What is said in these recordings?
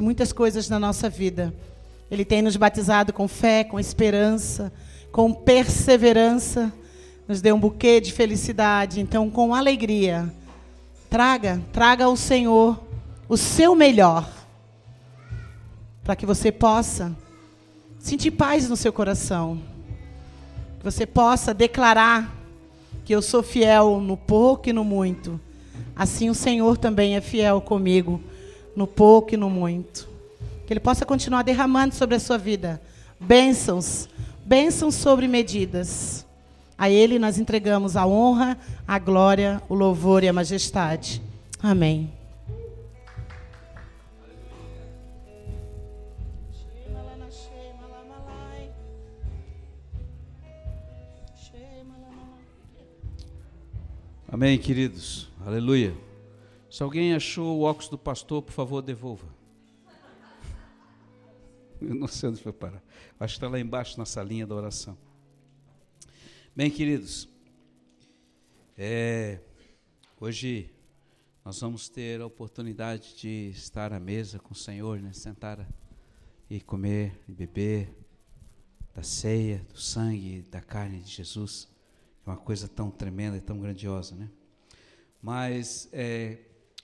muitas coisas na nossa vida. Ele tem nos batizado com fé, com esperança, com perseverança, nos deu um buquê de felicidade. Então, com alegria, traga, traga ao Senhor o seu melhor, para que você possa sentir paz no seu coração, que você possa declarar que eu sou fiel no pouco e no muito. Assim o Senhor também é fiel comigo no pouco e no muito. Que Ele possa continuar derramando sobre a sua vida bênçãos, bênçãos sobre medidas. A Ele nós entregamos a honra, a glória, o louvor e a majestade. Amém. Amém, queridos. Aleluia. Se alguém achou o óculos do pastor, por favor, devolva. Eu não sei onde foi parar. Acho que está lá embaixo na salinha da oração. Bem, queridos, é, hoje nós vamos ter a oportunidade de estar à mesa com o Senhor, né? sentar e comer e beber da ceia, do sangue, da carne de Jesus. É uma coisa tão tremenda e tão grandiosa, né? Mas, é,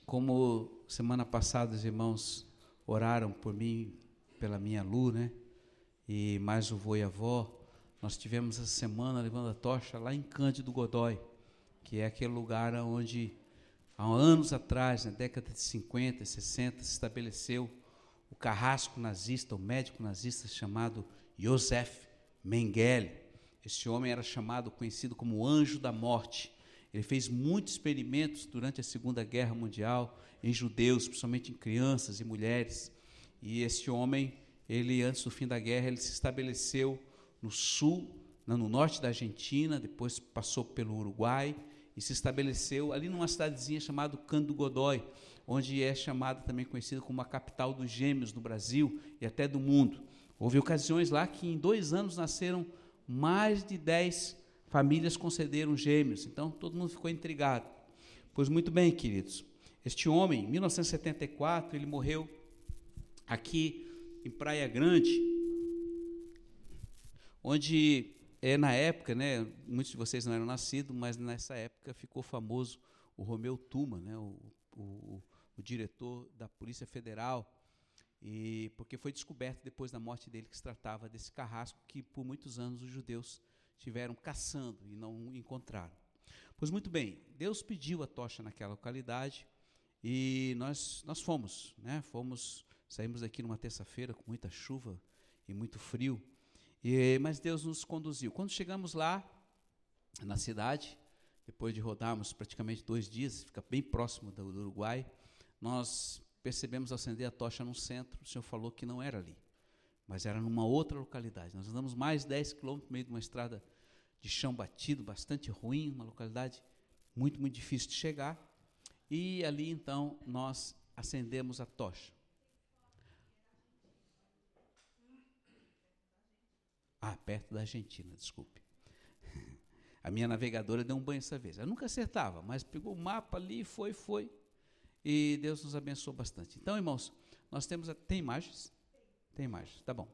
como semana passada os irmãos oraram por mim, pela minha Lu, né? E mais o vô e a avó, nós tivemos essa semana levando a tocha lá em Cândido Godói, que é aquele lugar onde, há anos atrás, na década de 50 e 60, se estabeleceu o carrasco nazista, o médico nazista chamado Josef Mengele. Esse homem era chamado, conhecido como anjo da morte. Ele fez muitos experimentos durante a Segunda Guerra Mundial em judeus, principalmente em crianças e mulheres. E esse homem, ele antes do fim da guerra, ele se estabeleceu no sul, no norte da Argentina, depois passou pelo Uruguai e se estabeleceu ali numa cidadezinha chamada Cando Godói, onde é chamada também conhecida como a capital dos gêmeos no Brasil e até do mundo. Houve ocasiões lá que em dois anos nasceram mais de dez famílias concederam gêmeos, então todo mundo ficou intrigado. Pois muito bem, queridos, este homem, em 1974, ele morreu aqui em Praia Grande, onde é na época, né, muitos de vocês não eram nascidos, mas nessa época ficou famoso o Romeu Tuma, né, o, o, o diretor da Polícia Federal, e porque foi descoberto depois da morte dele que se tratava desse carrasco que por muitos anos os judeus estiveram caçando e não encontraram. Pois muito bem, Deus pediu a tocha naquela localidade e nós, nós fomos, né? Fomos, saímos daqui numa terça-feira com muita chuva e muito frio, e, mas Deus nos conduziu. Quando chegamos lá, na cidade, depois de rodarmos praticamente dois dias, fica bem próximo do, do Uruguai, nós percebemos acender a tocha no centro, o Senhor falou que não era ali mas era numa outra localidade. Nós andamos mais de 10 quilômetros no meio de uma estrada de chão batido, bastante ruim, uma localidade muito, muito difícil de chegar. E ali então nós acendemos a tocha. Ah, perto da Argentina, desculpe. A minha navegadora deu um banho essa vez. Eu nunca acertava, mas pegou o mapa ali, foi, foi. E Deus nos abençoou bastante. Então, irmãos, nós temos. Tem imagens? Tem imagens, tá bom.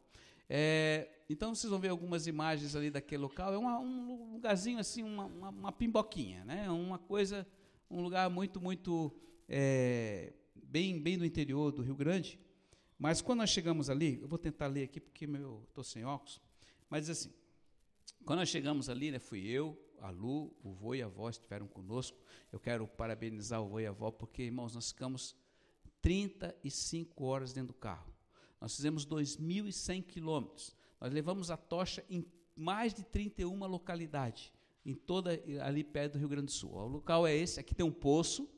É, então vocês vão ver algumas imagens ali daquele local. É uma, um lugarzinho assim, uma, uma, uma, pimboquinha, né? Uma coisa, um lugar muito, muito é, bem, bem no interior do Rio Grande. Mas quando nós chegamos ali, eu vou tentar ler aqui porque meu estou sem óculos. Mas assim, quando nós chegamos ali, né, fui eu, a Lu, o vô e a avó estiveram conosco. Eu quero parabenizar o vô e a avó porque, irmãos, nós ficamos 35 horas dentro do carro. Nós fizemos 2.100 quilômetros. Nós levamos a tocha em mais de 31 localidades, em toda ali perto do Rio Grande do Sul. O local é esse, aqui tem um poço.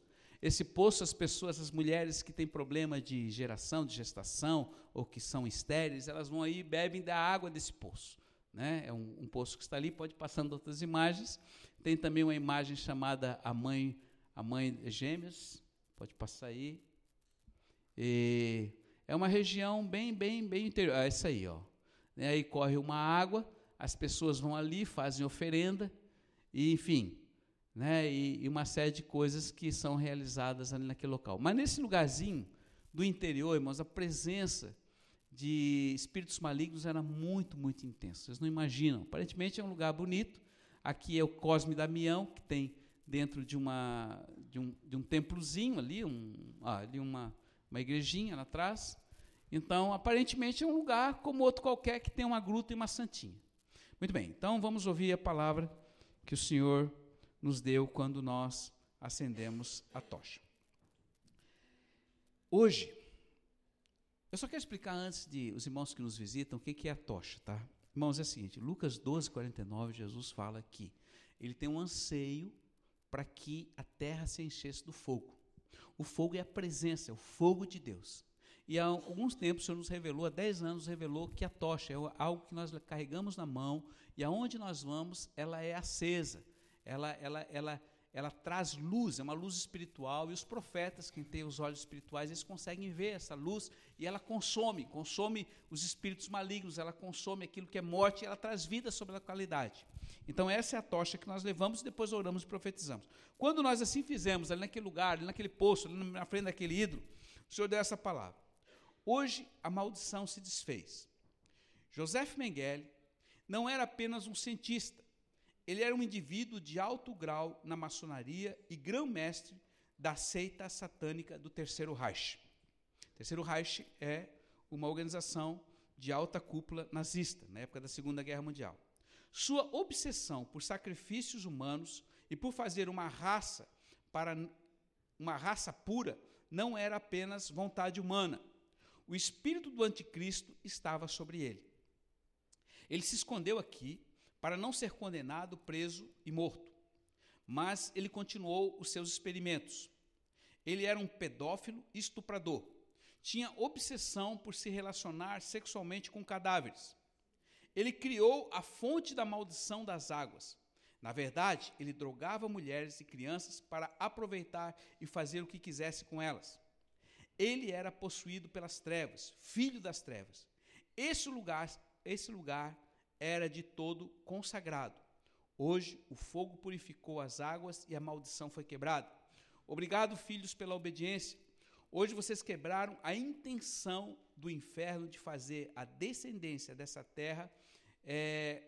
Esse poço, as pessoas, as mulheres que têm problema de geração, de gestação, ou que são estéreis, elas vão aí e bebem da água desse poço. Né? É um, um, poço que está ali, pode passando outras imagens. Tem também uma imagem chamada a mãe, a mãe gêmeas, pode passar aí. E é uma região bem, bem, bem interior. É isso aí, ó. Né, aí corre uma água, as pessoas vão ali, fazem oferenda, e, enfim, né, e, e, uma série de coisas que são realizadas ali naquele local. Mas nesse lugarzinho, do interior, irmãos, a presença de espíritos malignos era muito, muito intensa. Vocês não imaginam. Aparentemente é um lugar bonito. Aqui é o Cosme Damião, que tem dentro de, uma, de, um, de um templozinho ali, um, ah, ali uma, uma igrejinha lá atrás. Então, aparentemente é um lugar como outro qualquer que tem uma gruta e uma santinha. Muito bem, então vamos ouvir a palavra que o Senhor nos deu quando nós acendemos a tocha. Hoje, eu só quero explicar antes de os irmãos que nos visitam o que é a tocha, tá? Irmãos, é o seguinte, Lucas 12, 49, Jesus fala que ele tem um anseio para que a terra se enchesse do fogo. O fogo é a presença, é o fogo de Deus. E há alguns tempos o Senhor nos revelou, há 10 anos, revelou que a tocha é algo que nós carregamos na mão e aonde nós vamos, ela é acesa. Ela, ela, ela, ela traz luz, é uma luz espiritual, e os profetas, quem tem os olhos espirituais, eles conseguem ver essa luz e ela consome, consome os espíritos malignos, ela consome aquilo que é morte ela traz vida sobre a qualidade. Então, essa é a tocha que nós levamos e depois oramos e profetizamos. Quando nós assim fizemos, ali naquele lugar, ali naquele poço, ali na frente daquele ídolo, o Senhor deu essa palavra. Hoje a maldição se desfez. Joseph Mengele não era apenas um cientista, ele era um indivíduo de alto grau na maçonaria e grão-mestre da seita satânica do Terceiro Reich. O Terceiro Reich é uma organização de alta cúpula nazista, na época da Segunda Guerra Mundial. Sua obsessão por sacrifícios humanos e por fazer uma raça para uma raça pura não era apenas vontade humana, o espírito do anticristo estava sobre ele. Ele se escondeu aqui para não ser condenado, preso e morto. Mas ele continuou os seus experimentos. Ele era um pedófilo estuprador. Tinha obsessão por se relacionar sexualmente com cadáveres. Ele criou a fonte da maldição das águas. Na verdade, ele drogava mulheres e crianças para aproveitar e fazer o que quisesse com elas. Ele era possuído pelas trevas, filho das trevas. Esse lugar, esse lugar era de todo consagrado. Hoje o fogo purificou as águas e a maldição foi quebrada. Obrigado, filhos, pela obediência. Hoje vocês quebraram a intenção do inferno de fazer a descendência dessa terra, é,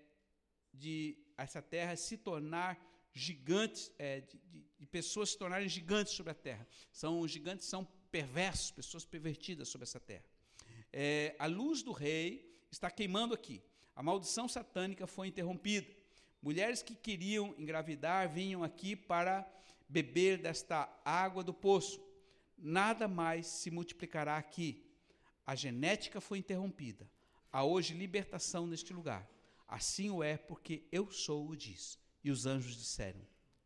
de essa terra se tornar gigantes, é, de, de, de pessoas se tornarem gigantes sobre a terra. São gigantes são perversos, pessoas pervertidas sobre essa terra. É, a luz do rei está queimando aqui. A maldição satânica foi interrompida. Mulheres que queriam engravidar vinham aqui para beber desta água do poço. Nada mais se multiplicará aqui. A genética foi interrompida. Há hoje libertação neste lugar. Assim o é, porque eu sou o diz. E os anjos disseram: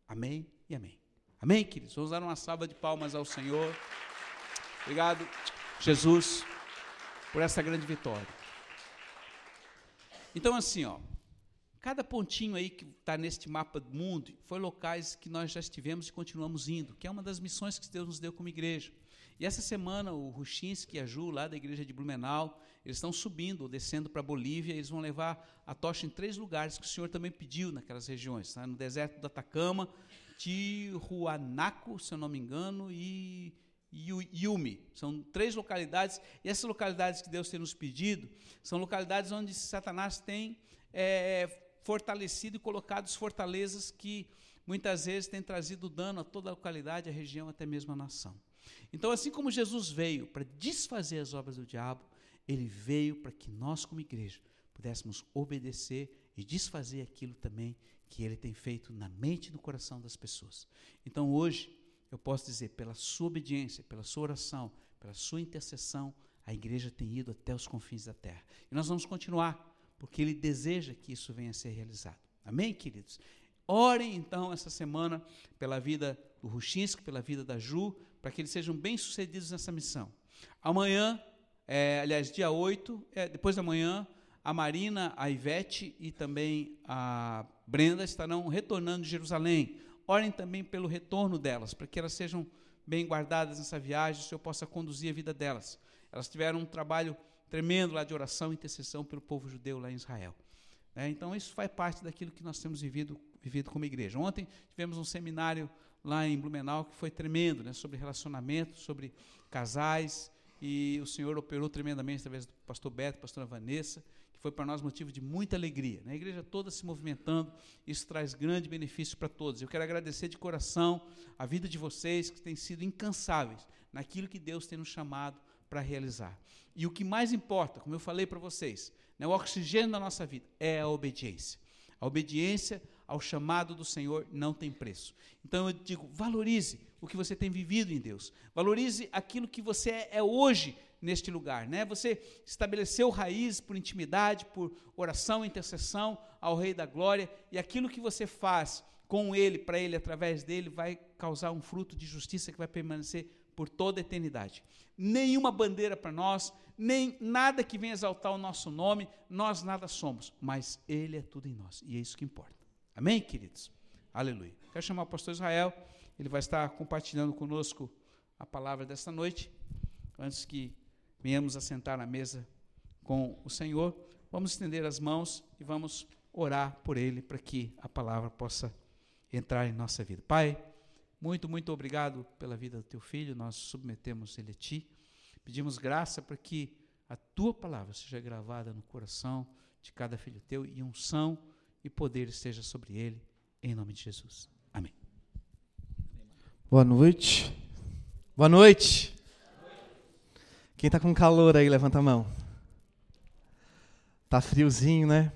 Amém e Amém. Amém, queridos? Vamos dar uma salva de palmas ao Senhor. Obrigado, Jesus, por essa grande vitória. Então, assim, ó, cada pontinho aí que está neste mapa do mundo foi locais que nós já estivemos e continuamos indo, que é uma das missões que Deus nos deu como igreja. E essa semana o Ruchinski e a Ju, lá da igreja de Blumenau, eles estão subindo ou descendo para a Bolívia, eles vão levar a tocha em três lugares que o Senhor também pediu naquelas regiões, tá? no deserto do Atacama, Tijuanaco, se eu não me engano, e Yumi. São três localidades, e essas localidades que Deus tem nos pedido são localidades onde Satanás tem é, fortalecido e colocado as fortalezas que muitas vezes têm trazido dano a toda a localidade, a região, até mesmo a nação. Então, assim como Jesus veio para desfazer as obras do diabo, ele veio para que nós, como igreja, pudéssemos obedecer e desfazer aquilo também que ele tem feito na mente e no coração das pessoas. Então, hoje, eu posso dizer, pela sua obediência, pela sua oração, pela sua intercessão, a igreja tem ido até os confins da terra. E nós vamos continuar, porque Ele deseja que isso venha a ser realizado. Amém, queridos? Orem então essa semana pela vida do Ruchinski, pela vida da Ju, para que eles sejam bem-sucedidos nessa missão. Amanhã, é, aliás, dia 8, é, depois da manhã, a Marina, a Ivete e também a Brenda estarão retornando de Jerusalém. Orem também pelo retorno delas, para que elas sejam bem guardadas nessa viagem, o Senhor possa conduzir a vida delas. Elas tiveram um trabalho tremendo lá de oração e intercessão pelo povo judeu lá em Israel. É, então, isso faz parte daquilo que nós temos vivido, vivido como igreja. Ontem tivemos um seminário lá em Blumenau que foi tremendo, né, sobre relacionamento, sobre casais, e o Senhor operou tremendamente através do pastor Beto, pastora Vanessa, foi para nós motivo de muita alegria. Né? A igreja toda se movimentando, isso traz grande benefício para todos. Eu quero agradecer de coração a vida de vocês, que têm sido incansáveis naquilo que Deus tem nos chamado para realizar. E o que mais importa, como eu falei para vocês, né, o oxigênio da nossa vida é a obediência. A obediência ao chamado do Senhor não tem preço. Então eu digo, valorize o que você tem vivido em Deus. Valorize aquilo que você é, é hoje neste lugar, né? Você estabeleceu raízes por intimidade, por oração, intercessão ao Rei da Glória, e aquilo que você faz com ele, para ele, através dele, vai causar um fruto de justiça que vai permanecer por toda a eternidade. Nenhuma bandeira para nós, nem nada que venha exaltar o nosso nome, nós nada somos, mas ele é tudo em nós, e é isso que importa. Amém, queridos? Aleluia. Quero chamar o pastor Israel, ele vai estar compartilhando conosco a palavra desta noite, antes que venhamos a sentar na mesa com o Senhor. Vamos estender as mãos e vamos orar por ele para que a palavra possa entrar em nossa vida. Pai, muito, muito obrigado pela vida do teu filho, nós submetemos ele a ti. Pedimos graça para que a tua palavra seja gravada no coração de cada filho teu e unção e poder esteja sobre ele, em nome de Jesus. Amém. Boa noite. Boa noite. Quem está com calor aí, levanta a mão. Tá friozinho, né?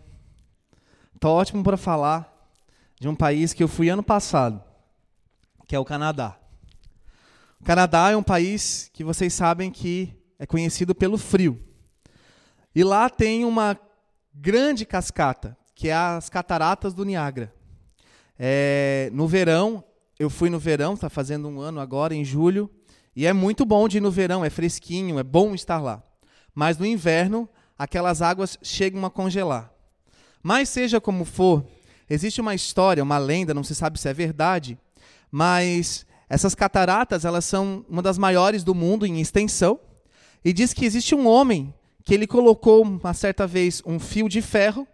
Tá ótimo para falar de um país que eu fui ano passado, que é o Canadá. O Canadá é um país que vocês sabem que é conhecido pelo frio. E lá tem uma grande cascata, que é as Cataratas do Niágara. É, no verão, eu fui no verão, está fazendo um ano agora, em julho, e é muito bom de ir no verão, é fresquinho, é bom estar lá. Mas no inverno, aquelas águas chegam a congelar. Mas seja como for, existe uma história, uma lenda, não se sabe se é verdade, mas essas cataratas, elas são uma das maiores do mundo em extensão, e diz que existe um homem que ele colocou uma certa vez um fio de ferro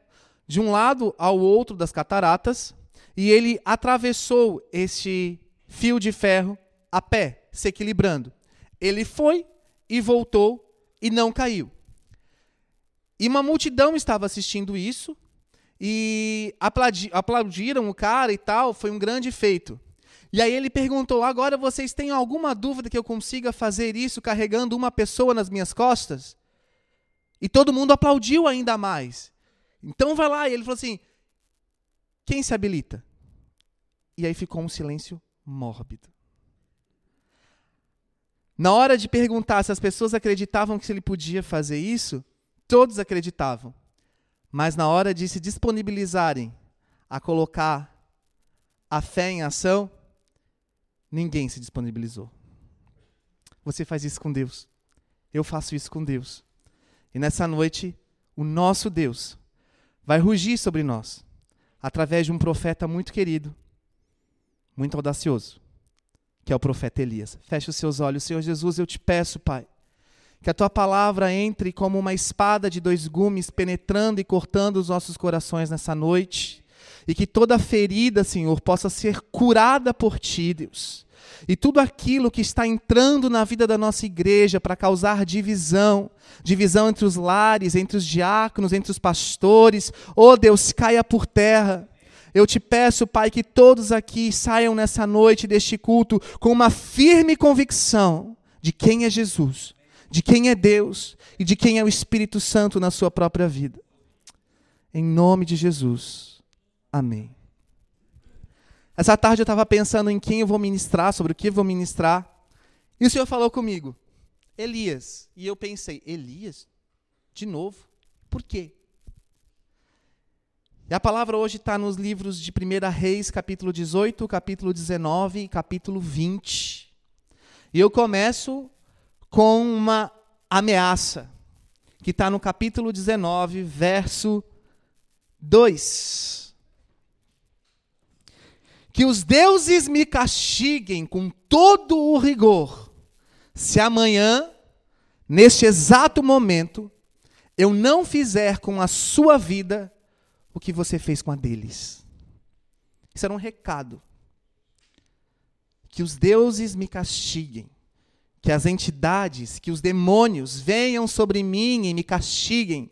de um lado ao outro das cataratas e ele atravessou este fio de ferro a pé se equilibrando. Ele foi e voltou e não caiu. E uma multidão estava assistindo isso e aplaudiram o cara e tal, foi um grande feito. E aí ele perguntou: agora vocês têm alguma dúvida que eu consiga fazer isso carregando uma pessoa nas minhas costas? E todo mundo aplaudiu ainda mais. Então vai lá. E ele falou assim: quem se habilita? E aí ficou um silêncio mórbido. Na hora de perguntar se as pessoas acreditavam que ele podia fazer isso, todos acreditavam. Mas na hora de se disponibilizarem a colocar a fé em ação, ninguém se disponibilizou. Você faz isso com Deus. Eu faço isso com Deus. E nessa noite, o nosso Deus vai rugir sobre nós através de um profeta muito querido, muito audacioso que é o profeta Elias. Feche os seus olhos, Senhor Jesus, eu te peço, Pai, que a tua palavra entre como uma espada de dois gumes, penetrando e cortando os nossos corações nessa noite, e que toda ferida, Senhor, possa ser curada por ti, Deus. E tudo aquilo que está entrando na vida da nossa igreja para causar divisão, divisão entre os lares, entre os diáconos, entre os pastores, oh Deus, caia por terra. Eu te peço, Pai, que todos aqui saiam nessa noite deste culto com uma firme convicção de quem é Jesus, de quem é Deus e de quem é o Espírito Santo na sua própria vida. Em nome de Jesus. Amém. Essa tarde eu estava pensando em quem eu vou ministrar, sobre o que eu vou ministrar. E o Senhor falou comigo, Elias. E eu pensei, Elias? De novo? Por quê? E a palavra hoje está nos livros de 1 Reis, capítulo 18, capítulo 19 e capítulo 20. E eu começo com uma ameaça, que está no capítulo 19, verso 2. Que os deuses me castiguem com todo o rigor, se amanhã, neste exato momento, eu não fizer com a sua vida o que você fez com a deles. Isso era um recado. Que os deuses me castiguem, que as entidades, que os demônios venham sobre mim e me castiguem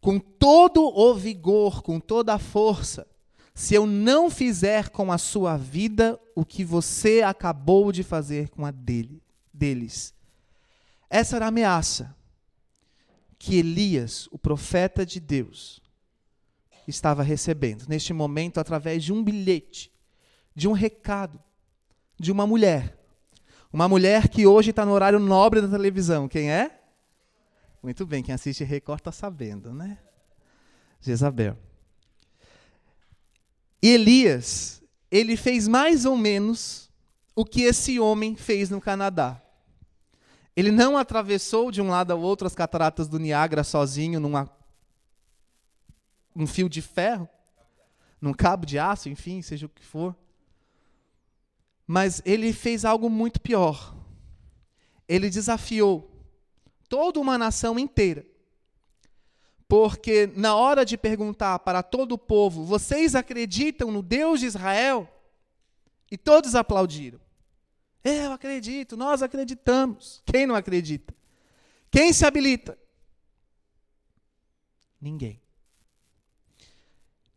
com todo o vigor, com toda a força, se eu não fizer com a sua vida o que você acabou de fazer com a dele, deles. Essa era a ameaça que Elias, o profeta de Deus, estava recebendo neste momento através de um bilhete, de um recado, de uma mulher. Uma mulher que hoje está no horário nobre da televisão. Quem é? Muito bem, quem assiste Record está sabendo, né? Jezabel. E Elias, ele fez mais ou menos o que esse homem fez no Canadá. Ele não atravessou de um lado ao outro as cataratas do Niágara sozinho numa um fio de ferro, num cabo de aço, enfim, seja o que for. Mas ele fez algo muito pior. Ele desafiou toda uma nação inteira. Porque na hora de perguntar para todo o povo, vocês acreditam no Deus de Israel? E todos aplaudiram. Eu acredito, nós acreditamos. Quem não acredita? Quem se habilita? Ninguém.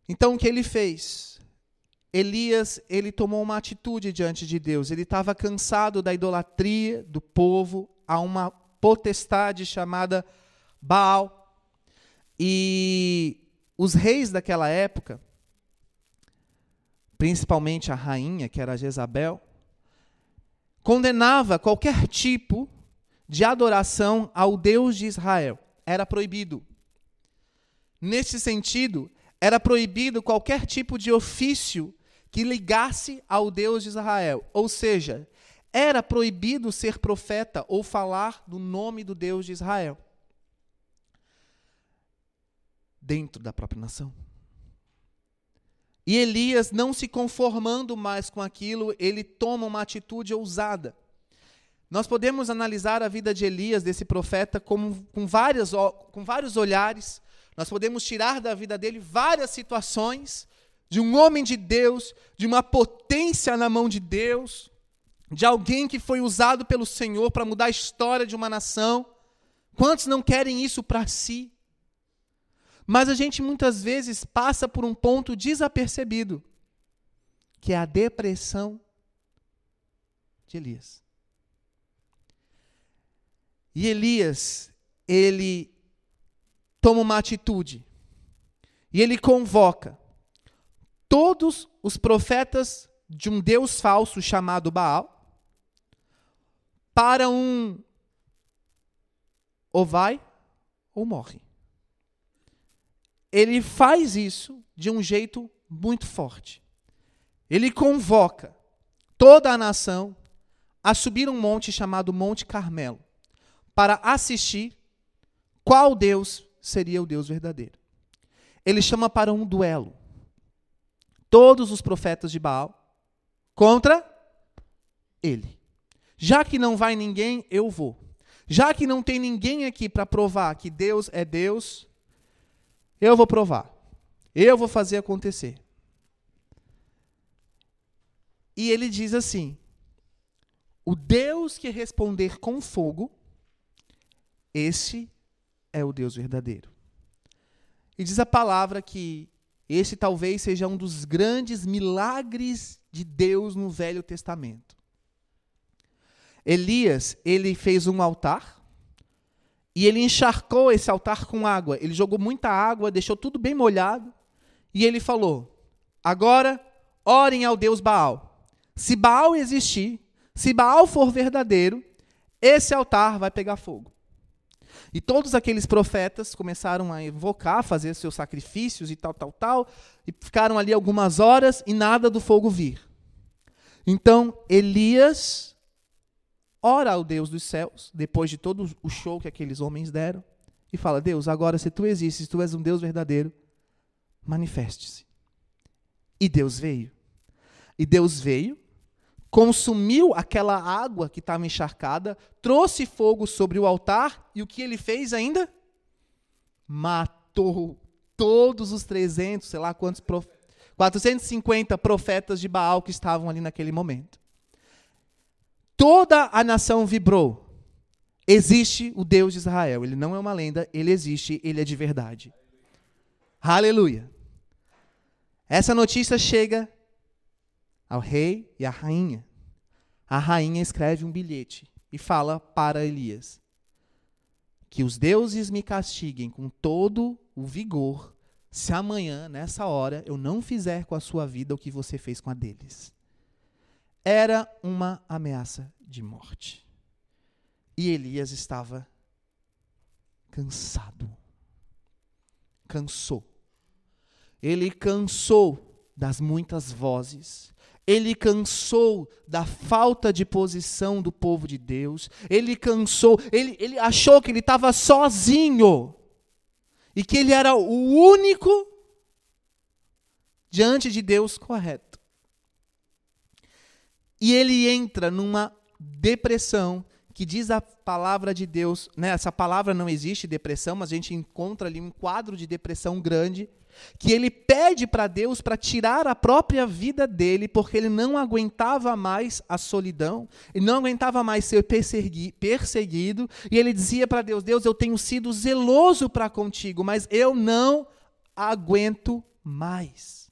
Então o que ele fez? Elias, ele tomou uma atitude diante de Deus. Ele estava cansado da idolatria do povo a uma potestade chamada Baal. E os reis daquela época, principalmente a rainha, que era Jezabel, condenava qualquer tipo de adoração ao Deus de Israel. Era proibido. Nesse sentido, era proibido qualquer tipo de ofício que ligasse ao Deus de Israel. Ou seja, era proibido ser profeta ou falar do nome do Deus de Israel dentro da própria nação. E Elias, não se conformando mais com aquilo, ele toma uma atitude ousada. Nós podemos analisar a vida de Elias, desse profeta, como, com, várias, com vários olhares. Nós podemos tirar da vida dele várias situações de um homem de Deus, de uma potência na mão de Deus, de alguém que foi usado pelo Senhor para mudar a história de uma nação. Quantos não querem isso para si? Mas a gente muitas vezes passa por um ponto desapercebido, que é a depressão de Elias. E Elias, ele toma uma atitude. E ele convoca todos os profetas de um Deus falso chamado Baal para um ou vai ou morre ele faz isso de um jeito muito forte. Ele convoca toda a nação a subir um monte chamado Monte Carmelo para assistir qual Deus seria o Deus verdadeiro. Ele chama para um duelo. Todos os profetas de Baal contra ele. Já que não vai ninguém, eu vou. Já que não tem ninguém aqui para provar que Deus é Deus, eu vou provar. Eu vou fazer acontecer. E ele diz assim: O Deus que responder com fogo, esse é o Deus verdadeiro. E diz a palavra que esse talvez seja um dos grandes milagres de Deus no Velho Testamento. Elias, ele fez um altar e ele encharcou esse altar com água. Ele jogou muita água, deixou tudo bem molhado. E ele falou: Agora orem ao Deus Baal. Se Baal existir, se Baal for verdadeiro, esse altar vai pegar fogo. E todos aqueles profetas começaram a invocar, fazer seus sacrifícios e tal, tal, tal, e ficaram ali algumas horas e nada do fogo vir. Então Elias ora ao Deus dos céus, depois de todo o show que aqueles homens deram, e fala: Deus, agora se tu existes, tu és um Deus verdadeiro, manifeste-se. E Deus veio. E Deus veio, consumiu aquela água que estava encharcada, trouxe fogo sobre o altar, e o que ele fez ainda? Matou todos os 300, sei lá quantos, 450 profetas de Baal que estavam ali naquele momento toda a nação vibrou. Existe o Deus de Israel. Ele não é uma lenda, ele existe, ele é de verdade. Aleluia. Essa notícia chega ao rei e à rainha. A rainha escreve um bilhete e fala para Elias: Que os deuses me castiguem com todo o vigor, se amanhã, nessa hora, eu não fizer com a sua vida o que você fez com a deles. Era uma ameaça de morte. E Elias estava cansado. Cansou. Ele cansou das muitas vozes. Ele cansou da falta de posição do povo de Deus. Ele cansou, ele, ele achou que ele estava sozinho. E que ele era o único diante de Deus correto. E ele entra numa depressão que diz a palavra de Deus, né? Essa palavra não existe depressão, mas a gente encontra ali um quadro de depressão grande que ele pede para Deus para tirar a própria vida dele, porque ele não aguentava mais a solidão, ele não aguentava mais ser perseguido, e ele dizia para Deus: Deus, eu tenho sido zeloso para contigo, mas eu não aguento mais.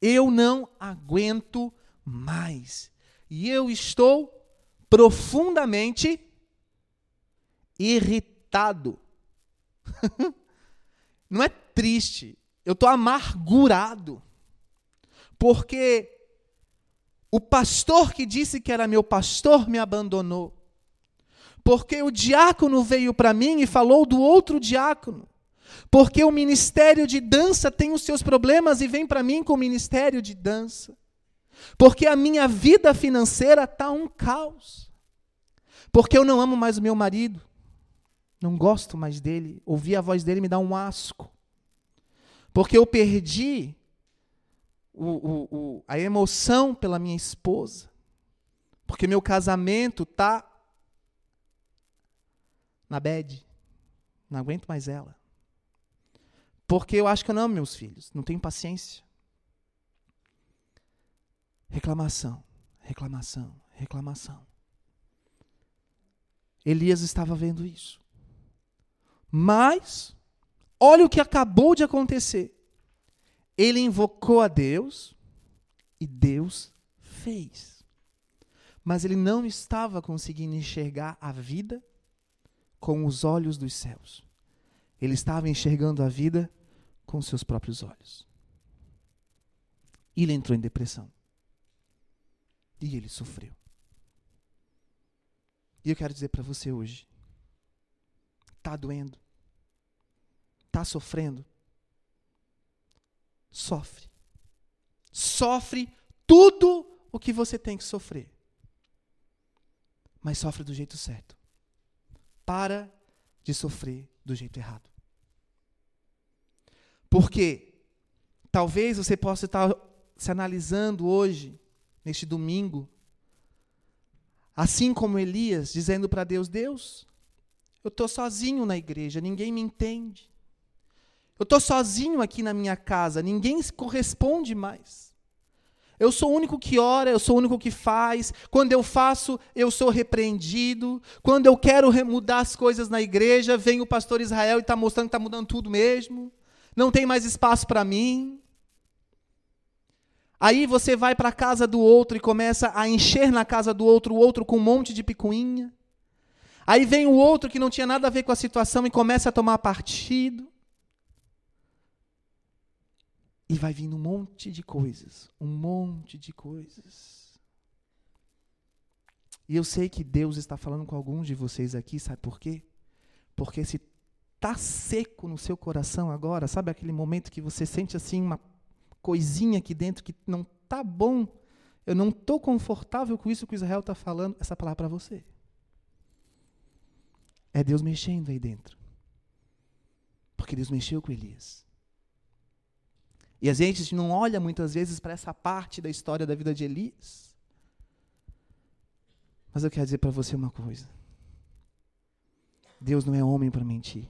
Eu não aguento mais. E eu estou profundamente irritado. Não é triste, eu estou amargurado. Porque o pastor que disse que era meu pastor me abandonou. Porque o diácono veio para mim e falou do outro diácono. Porque o ministério de dança tem os seus problemas e vem para mim com o ministério de dança. Porque a minha vida financeira está um caos. Porque eu não amo mais o meu marido. Não gosto mais dele. Ouvir a voz dele me dá um asco. Porque eu perdi o, o, o, a emoção pela minha esposa. Porque meu casamento está na bed. Não aguento mais ela. Porque eu acho que eu não amo meus filhos. Não tenho paciência. Reclamação, reclamação, reclamação. Elias estava vendo isso. Mas, olha o que acabou de acontecer. Ele invocou a Deus e Deus fez. Mas ele não estava conseguindo enxergar a vida com os olhos dos céus. Ele estava enxergando a vida com seus próprios olhos. Ele entrou em depressão. E ele sofreu. E eu quero dizer para você hoje: está doendo, está sofrendo, sofre. Sofre tudo o que você tem que sofrer. Mas sofre do jeito certo. Para de sofrer do jeito errado. Porque talvez você possa estar se analisando hoje, neste domingo, assim como Elias, dizendo para Deus: Deus, eu estou sozinho na igreja, ninguém me entende. Eu estou sozinho aqui na minha casa, ninguém corresponde mais. Eu sou o único que ora, eu sou o único que faz. Quando eu faço, eu sou repreendido. Quando eu quero mudar as coisas na igreja, vem o pastor Israel e está mostrando que está mudando tudo mesmo. Não tem mais espaço para mim. Aí você vai para a casa do outro e começa a encher na casa do outro, o outro com um monte de picuinha. Aí vem o outro que não tinha nada a ver com a situação e começa a tomar partido. E vai vindo um monte de coisas, um monte de coisas. E eu sei que Deus está falando com alguns de vocês aqui, sabe por quê? Porque se tá seco no seu coração agora, sabe aquele momento que você sente assim uma coisinha aqui dentro que não tá bom, eu não estou confortável com isso que o Israel está falando, essa palavra para você. É Deus mexendo aí dentro. Porque Deus mexeu com Elias. E a gente não olha muitas vezes para essa parte da história da vida de Elias. Mas eu quero dizer para você uma coisa. Deus não é homem para mentir.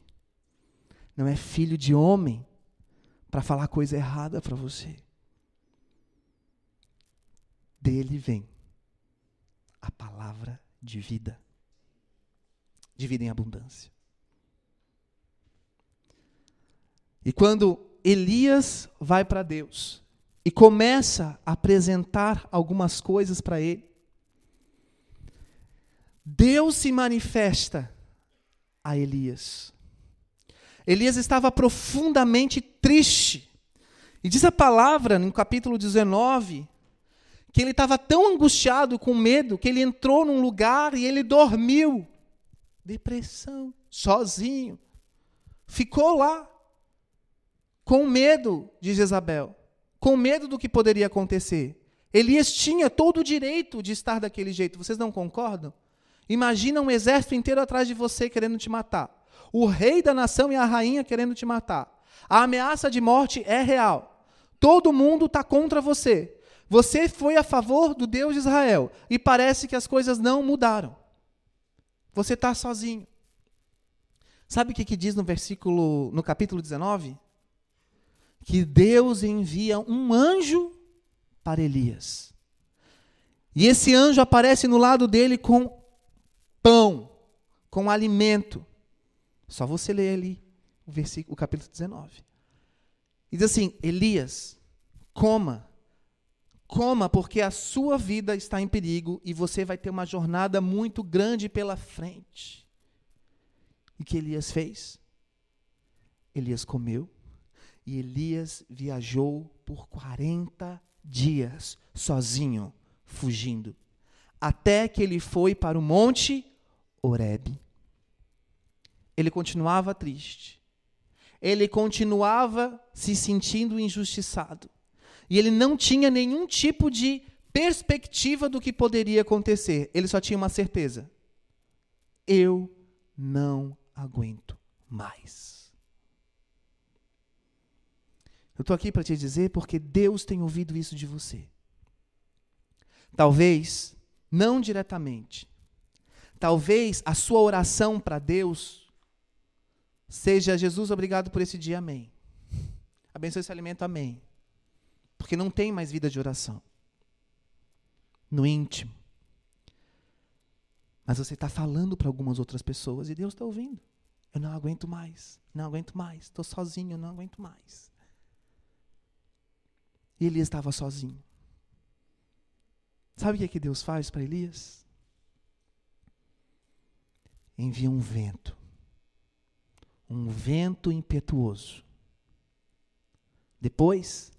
Não é filho de homem para falar coisa errada para você. Dele vem a palavra de vida. De vida em abundância. E quando Elias vai para Deus e começa a apresentar algumas coisas para ele, Deus se manifesta a Elias. Elias estava profundamente triste. E diz a palavra no capítulo 19 que ele estava tão angustiado com medo que ele entrou num lugar e ele dormiu. Depressão, sozinho. Ficou lá com medo de Jezabel, com medo do que poderia acontecer. Elias tinha todo o direito de estar daquele jeito. Vocês não concordam? Imagina um exército inteiro atrás de você querendo te matar. O rei da nação e a rainha querendo te matar. A ameaça de morte é real. Todo mundo está contra você. Você foi a favor do Deus de Israel e parece que as coisas não mudaram. Você está sozinho. Sabe o que, que diz no versículo, no capítulo 19? Que Deus envia um anjo para Elias. E esse anjo aparece no lado dele com pão, com alimento. Só você ler ali o, versículo, o capítulo 19. E diz assim: Elias, coma, coma, porque a sua vida está em perigo e você vai ter uma jornada muito grande pela frente. E que Elias fez? Elias comeu e Elias viajou por 40 dias sozinho, fugindo, até que ele foi para o monte Horebe. Ele continuava triste. Ele continuava se sentindo injustiçado. E ele não tinha nenhum tipo de perspectiva do que poderia acontecer. Ele só tinha uma certeza: eu não aguento mais. Eu estou aqui para te dizer porque Deus tem ouvido isso de você. Talvez, não diretamente, Talvez a sua oração para Deus seja: Jesus, obrigado por esse dia, amém. Abençoe esse alimento, amém. Porque não tem mais vida de oração. No íntimo. Mas você está falando para algumas outras pessoas e Deus está ouvindo. Eu não aguento mais, não aguento mais, estou sozinho, eu não aguento mais. E Elias estava sozinho. Sabe o que, é que Deus faz para Elias? envia um vento. Um vento impetuoso. Depois,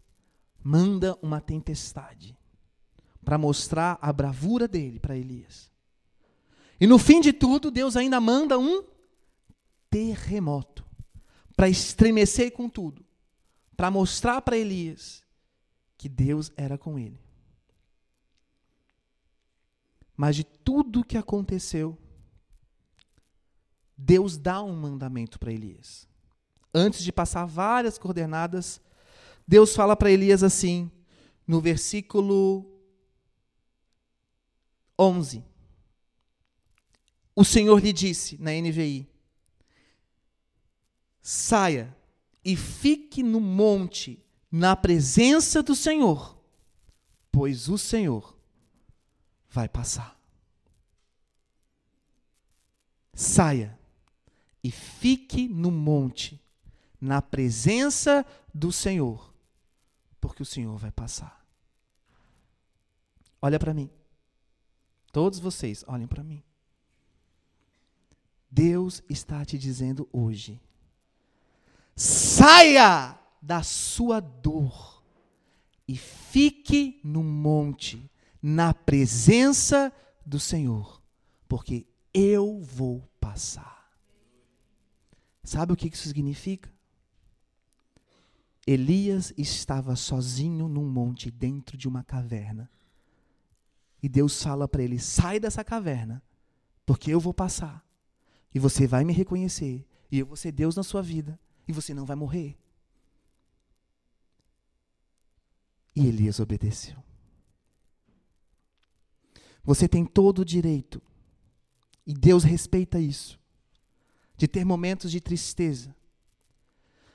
manda uma tempestade para mostrar a bravura dele para Elias. E no fim de tudo, Deus ainda manda um terremoto para estremecer com tudo, para mostrar para Elias que Deus era com ele. Mas de tudo que aconteceu, Deus dá um mandamento para Elias. Antes de passar várias coordenadas, Deus fala para Elias assim, no versículo 11. O Senhor lhe disse, na NVI: Saia e fique no monte, na presença do Senhor, pois o Senhor vai passar. Saia e fique no monte, na presença do Senhor, porque o Senhor vai passar. Olha para mim. Todos vocês, olhem para mim. Deus está te dizendo hoje: saia da sua dor e fique no monte, na presença do Senhor, porque eu vou passar. Sabe o que isso significa? Elias estava sozinho num monte dentro de uma caverna. E Deus fala para ele: sai dessa caverna, porque eu vou passar. E você vai me reconhecer. E eu vou ser Deus na sua vida. E você não vai morrer. E Elias obedeceu. Você tem todo o direito. E Deus respeita isso de ter momentos de tristeza,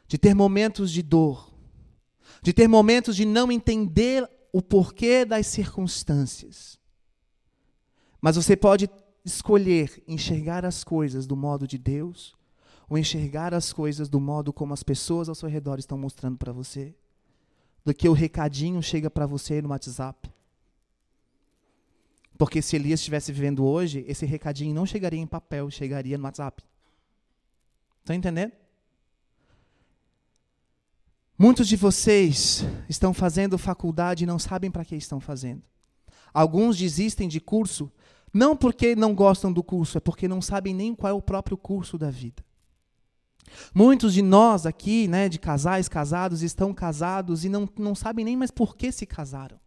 de ter momentos de dor, de ter momentos de não entender o porquê das circunstâncias. Mas você pode escolher enxergar as coisas do modo de Deus ou enxergar as coisas do modo como as pessoas ao seu redor estão mostrando para você. Do que o recadinho chega para você no WhatsApp. Porque se Elias estivesse vivendo hoje, esse recadinho não chegaria em papel, chegaria no WhatsApp. Estão entendendo? Muitos de vocês estão fazendo faculdade e não sabem para que estão fazendo. Alguns desistem de curso, não porque não gostam do curso, é porque não sabem nem qual é o próprio curso da vida. Muitos de nós aqui, né, de casais casados, estão casados e não, não sabem nem mais por que se casaram.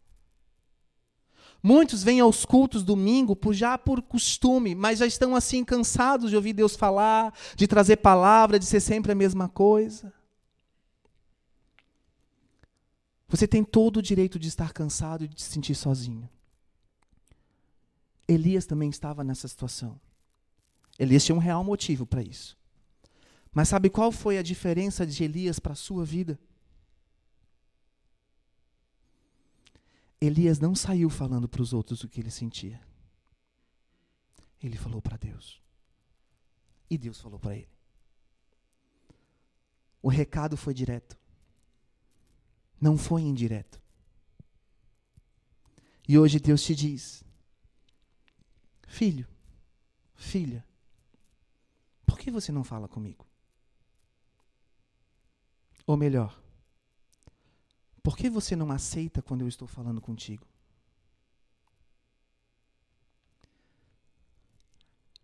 Muitos vêm aos cultos domingo por, já por costume, mas já estão assim cansados de ouvir Deus falar, de trazer palavra, de ser sempre a mesma coisa. Você tem todo o direito de estar cansado e de se sentir sozinho. Elias também estava nessa situação. Elias tinha um real motivo para isso. Mas sabe qual foi a diferença de Elias para a sua vida? Elias não saiu falando para os outros o que ele sentia. Ele falou para Deus. E Deus falou para ele. O recado foi direto. Não foi indireto. E hoje Deus te diz: Filho, filha, por que você não fala comigo? Ou melhor, por que você não aceita quando eu estou falando contigo?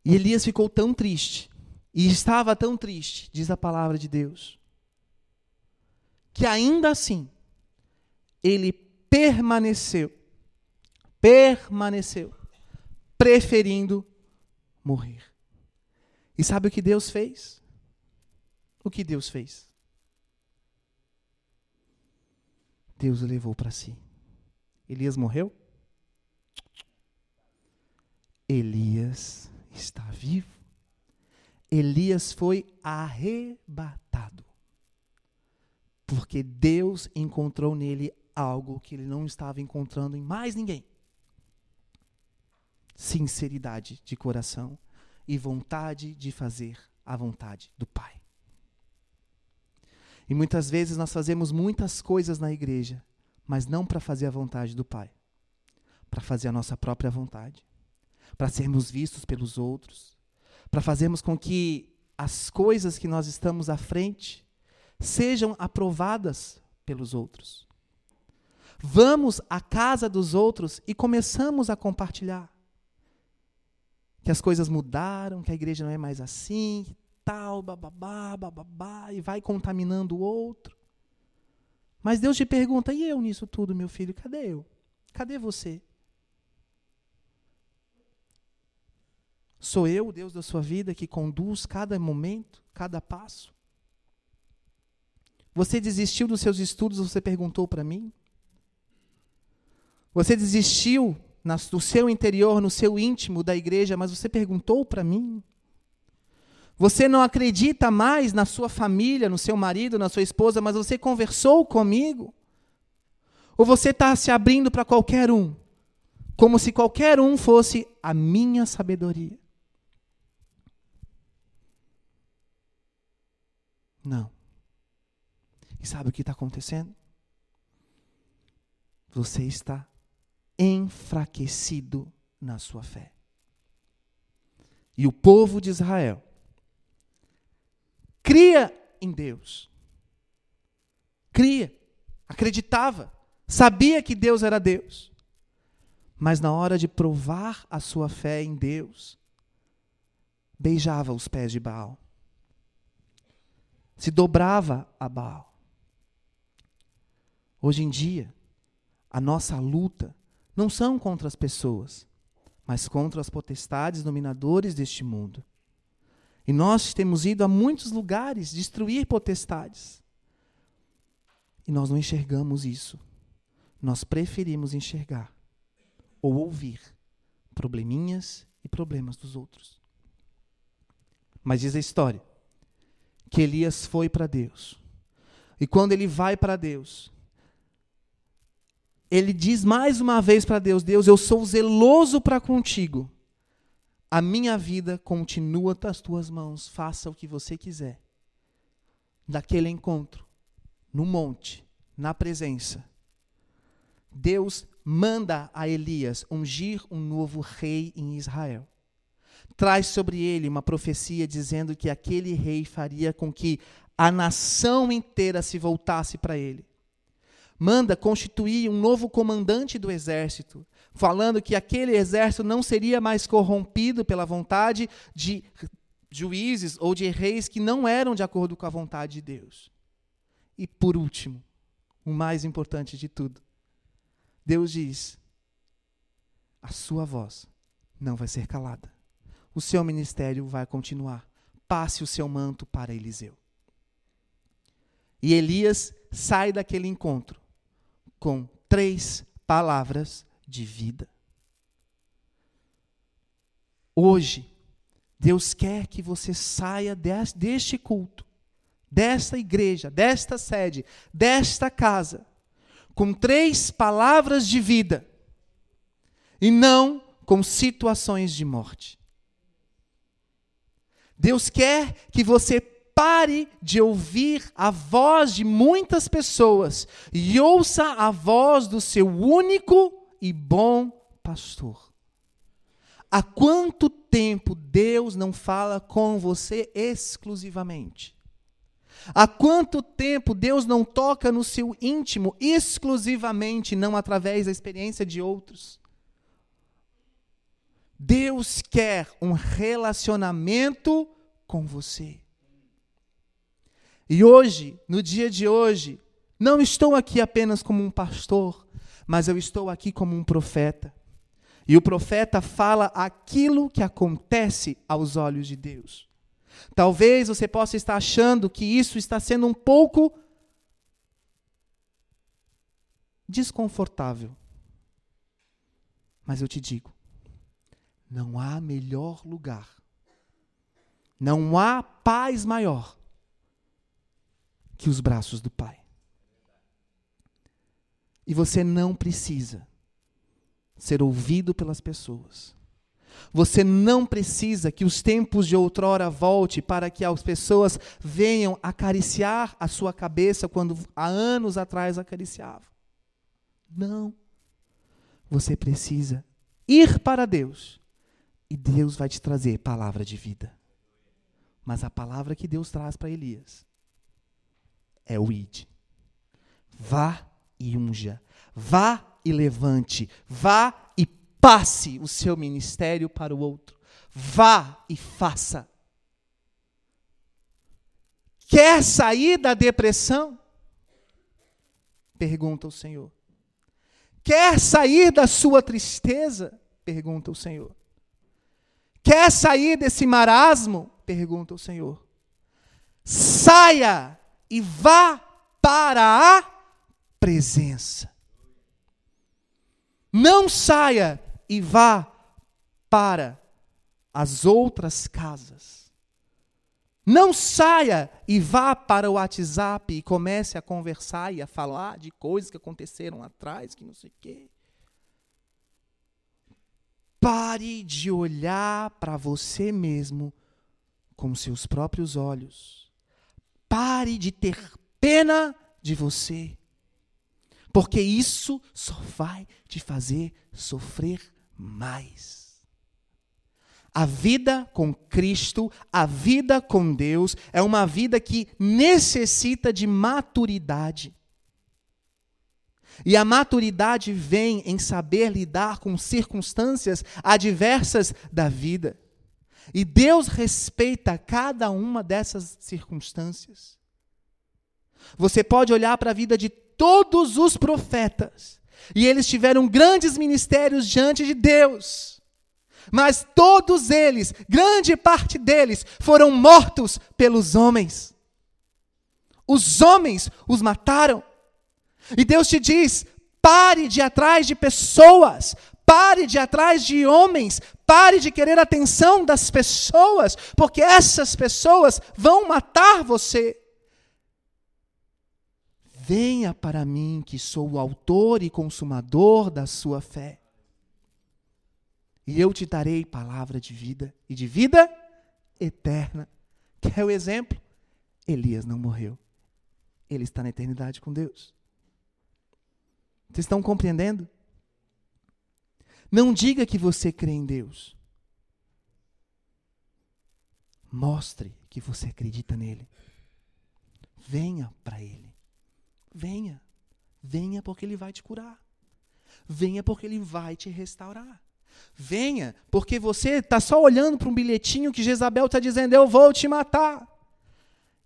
E Elias ficou tão triste, e estava tão triste, diz a palavra de Deus, que ainda assim, ele permaneceu, permaneceu, preferindo morrer. E sabe o que Deus fez? O que Deus fez? Deus o levou para si. Elias morreu? Elias está vivo. Elias foi arrebatado. Porque Deus encontrou nele algo que ele não estava encontrando em mais ninguém: sinceridade de coração e vontade de fazer a vontade do Pai. E muitas vezes nós fazemos muitas coisas na igreja, mas não para fazer a vontade do Pai, para fazer a nossa própria vontade, para sermos vistos pelos outros, para fazermos com que as coisas que nós estamos à frente sejam aprovadas pelos outros. Vamos à casa dos outros e começamos a compartilhar. Que as coisas mudaram, que a igreja não é mais assim, tal, bababá, bababá, e vai contaminando o outro. Mas Deus te pergunta: e eu nisso tudo, meu filho? Cadê eu? Cadê você? Sou eu, o Deus da sua vida, que conduz cada momento, cada passo? Você desistiu dos seus estudos, você perguntou para mim? Você desistiu no seu interior, no seu íntimo da igreja, mas você perguntou para mim? Você não acredita mais na sua família, no seu marido, na sua esposa, mas você conversou comigo? Ou você está se abrindo para qualquer um, como se qualquer um fosse a minha sabedoria? Não. E sabe o que está acontecendo? Você está enfraquecido na sua fé. E o povo de Israel cria em Deus. Cria, acreditava, sabia que Deus era Deus. Mas na hora de provar a sua fé em Deus, beijava os pés de Baal. Se dobrava a Baal. Hoje em dia, a nossa luta não são contra as pessoas, mas contra as potestades dominadores deste mundo. E nós temos ido a muitos lugares destruir potestades. E nós não enxergamos isso. Nós preferimos enxergar ou ouvir probleminhas e problemas dos outros. Mas diz a história que Elias foi para Deus. E quando ele vai para Deus, ele diz mais uma vez para Deus: Deus, eu sou zeloso para contigo, a minha vida continua nas tuas mãos, faça o que você quiser. Daquele encontro, no monte, na presença, Deus manda a Elias ungir um novo rei em Israel. Traz sobre ele uma profecia dizendo que aquele rei faria com que a nação inteira se voltasse para ele. Manda constituir um novo comandante do exército, falando que aquele exército não seria mais corrompido pela vontade de juízes ou de reis que não eram de acordo com a vontade de Deus. E por último, o mais importante de tudo, Deus diz: a sua voz não vai ser calada. O seu ministério vai continuar. Passe o seu manto para Eliseu. E Elias sai daquele encontro com três palavras de vida. Hoje, Deus quer que você saia deste culto, desta igreja, desta sede, desta casa, com três palavras de vida e não com situações de morte. Deus quer que você Pare de ouvir a voz de muitas pessoas e ouça a voz do seu único e bom pastor. Há quanto tempo Deus não fala com você exclusivamente? Há quanto tempo Deus não toca no seu íntimo exclusivamente, não através da experiência de outros? Deus quer um relacionamento com você. E hoje, no dia de hoje, não estou aqui apenas como um pastor, mas eu estou aqui como um profeta. E o profeta fala aquilo que acontece aos olhos de Deus. Talvez você possa estar achando que isso está sendo um pouco desconfortável. Mas eu te digo, não há melhor lugar, não há paz maior que os braços do Pai. E você não precisa ser ouvido pelas pessoas. Você não precisa que os tempos de outrora volte para que as pessoas venham acariciar a sua cabeça quando há anos atrás acariciavam. Não. Você precisa ir para Deus e Deus vai te trazer palavra de vida. Mas a palavra que Deus traz para Elias é o id. Vá e unja. Vá e levante. Vá e passe o seu ministério para o outro. Vá e faça. Quer sair da depressão? Pergunta o Senhor. Quer sair da sua tristeza? Pergunta o Senhor. Quer sair desse marasmo? Pergunta o Senhor. Saia e vá para a presença. Não saia e vá para as outras casas. Não saia e vá para o WhatsApp e comece a conversar e a falar de coisas que aconteceram atrás, que não sei o quê. Pare de olhar para você mesmo com seus próprios olhos Pare de ter pena de você. Porque isso só vai te fazer sofrer mais. A vida com Cristo, a vida com Deus, é uma vida que necessita de maturidade. E a maturidade vem em saber lidar com circunstâncias adversas da vida. E Deus respeita cada uma dessas circunstâncias. Você pode olhar para a vida de todos os profetas, e eles tiveram grandes ministérios diante de Deus. Mas todos eles, grande parte deles, foram mortos pelos homens. Os homens os mataram. E Deus te diz: pare de ir atrás de pessoas, pare de ir atrás de homens, Pare de querer a atenção das pessoas, porque essas pessoas vão matar você. Venha para mim, que sou o autor e consumador da sua fé. e eu te darei palavra de vida e de vida eterna. Quer o exemplo? Elias não morreu. Ele está na eternidade com Deus. Vocês estão compreendendo? Não diga que você crê em Deus. Mostre que você acredita nele. Venha para ele. Venha. Venha porque ele vai te curar. Venha porque ele vai te restaurar. Venha porque você está só olhando para um bilhetinho que Jezabel está dizendo: Eu vou te matar.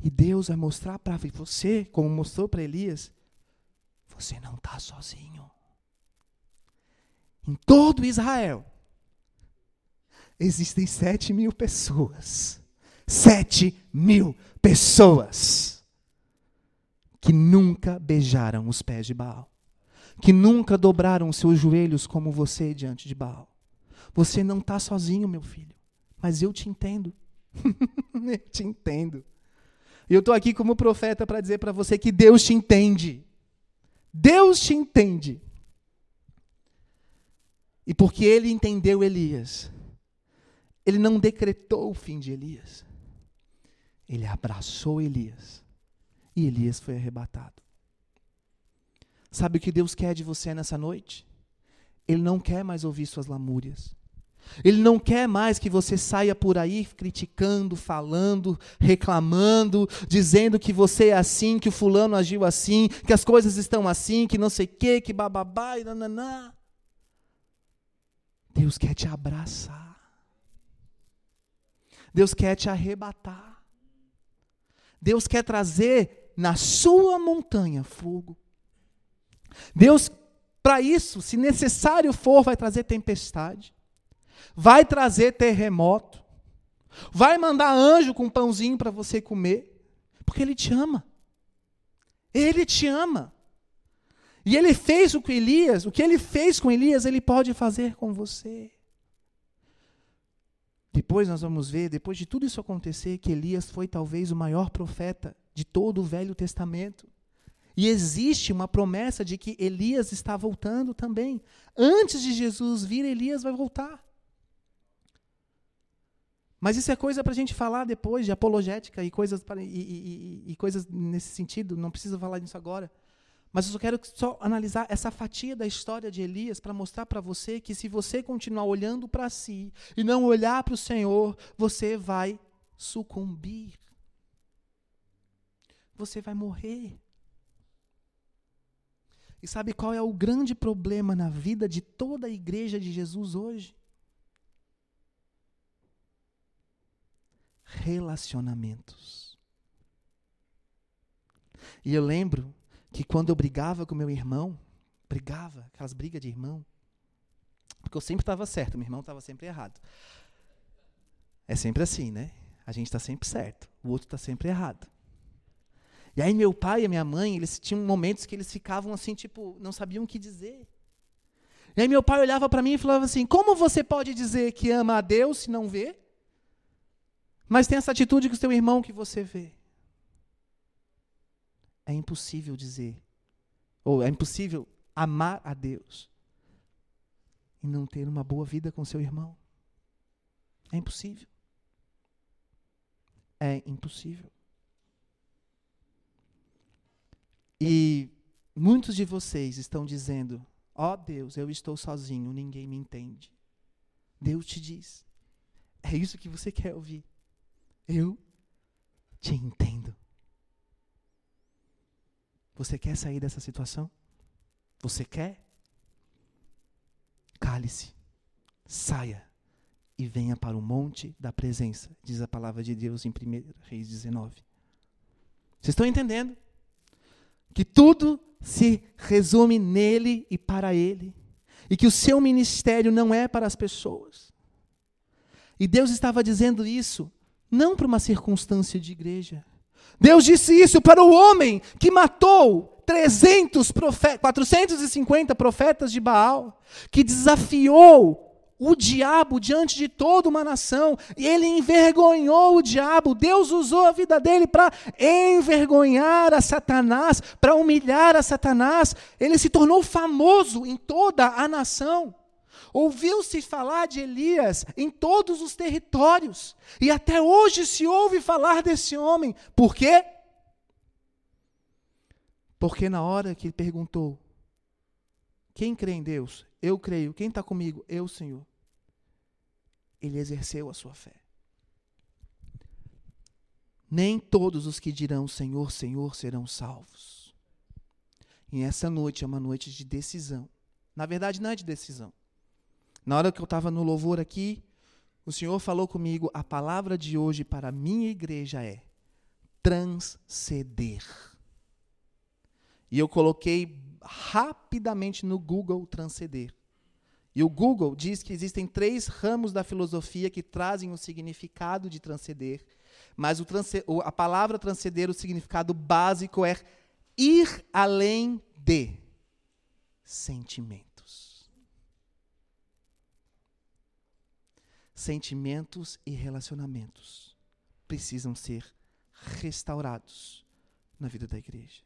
E Deus vai mostrar para você, como mostrou para Elias, você não está sozinho. Em todo Israel, existem sete mil pessoas. Sete mil pessoas que nunca beijaram os pés de Baal, que nunca dobraram seus joelhos como você diante de Baal. Você não está sozinho, meu filho, mas eu te entendo. eu te entendo. E eu estou aqui como profeta para dizer para você que Deus te entende. Deus te entende. E porque ele entendeu Elias, ele não decretou o fim de Elias. Ele abraçou Elias. E Elias foi arrebatado. Sabe o que Deus quer de você nessa noite? Ele não quer mais ouvir suas lamúrias. Ele não quer mais que você saia por aí criticando, falando, reclamando, dizendo que você é assim, que o fulano agiu assim, que as coisas estão assim, que não sei o quê, que bababá e nananá. Deus quer te abraçar. Deus quer te arrebatar. Deus quer trazer na sua montanha fogo. Deus, para isso, se necessário for, vai trazer tempestade vai trazer terremoto, vai mandar anjo com pãozinho para você comer, porque ele te ama. Ele te ama. E ele fez o que Elias, o que ele fez com Elias, ele pode fazer com você. Depois nós vamos ver, depois de tudo isso acontecer, que Elias foi talvez o maior profeta de todo o Velho Testamento. E existe uma promessa de que Elias está voltando também. Antes de Jesus vir, Elias vai voltar. Mas isso é coisa para a gente falar depois, de apologética e coisas, e, e, e, e coisas nesse sentido, não precisa falar disso agora. Mas eu só quero só analisar essa fatia da história de Elias para mostrar para você que se você continuar olhando para si e não olhar para o Senhor, você vai sucumbir. Você vai morrer. E sabe qual é o grande problema na vida de toda a igreja de Jesus hoje? relacionamentos. E eu lembro que quando eu brigava com meu irmão, brigava, aquelas brigas de irmão, porque eu sempre estava certo, meu irmão estava sempre errado. É sempre assim, né? A gente está sempre certo, o outro está sempre errado. E aí meu pai e minha mãe, eles tinham momentos que eles ficavam assim, tipo, não sabiam o que dizer. E aí meu pai olhava para mim e falava assim: Como você pode dizer que ama a Deus se não vê? Mas tem essa atitude com o seu irmão que você vê. É impossível dizer, ou é impossível amar a Deus e não ter uma boa vida com seu irmão. É impossível. É impossível. E muitos de vocês estão dizendo: Ó oh Deus, eu estou sozinho, ninguém me entende. Deus te diz. É isso que você quer ouvir. Eu te entendo. Você quer sair dessa situação? Você quer? Cale-se, saia e venha para o monte da presença, diz a palavra de Deus em 1 Reis 19. Vocês estão entendendo? Que tudo se resume nele e para ele. E que o seu ministério não é para as pessoas. E Deus estava dizendo isso não para uma circunstância de igreja. Deus disse isso para o homem que matou 300 profetas, 450 profetas de Baal, que desafiou o diabo diante de toda uma nação, e ele envergonhou o diabo. Deus usou a vida dele para envergonhar a Satanás, para humilhar a Satanás. Ele se tornou famoso em toda a nação. Ouviu-se falar de Elias em todos os territórios, e até hoje se ouve falar desse homem. Por quê? Porque na hora que ele perguntou: Quem crê em Deus? Eu creio. Quem está comigo? Eu, Senhor. Ele exerceu a sua fé. Nem todos os que dirão Senhor, Senhor serão salvos. E essa noite é uma noite de decisão. Na verdade, não é de decisão. Na hora que eu estava no louvor aqui, o Senhor falou comigo: a palavra de hoje para a minha igreja é transceder. E eu coloquei rapidamente no Google transceder. E o Google diz que existem três ramos da filosofia que trazem o significado de transcender, mas a palavra transcender, o significado básico é ir além de sentimentos. Sentimentos e relacionamentos precisam ser restaurados na vida da igreja.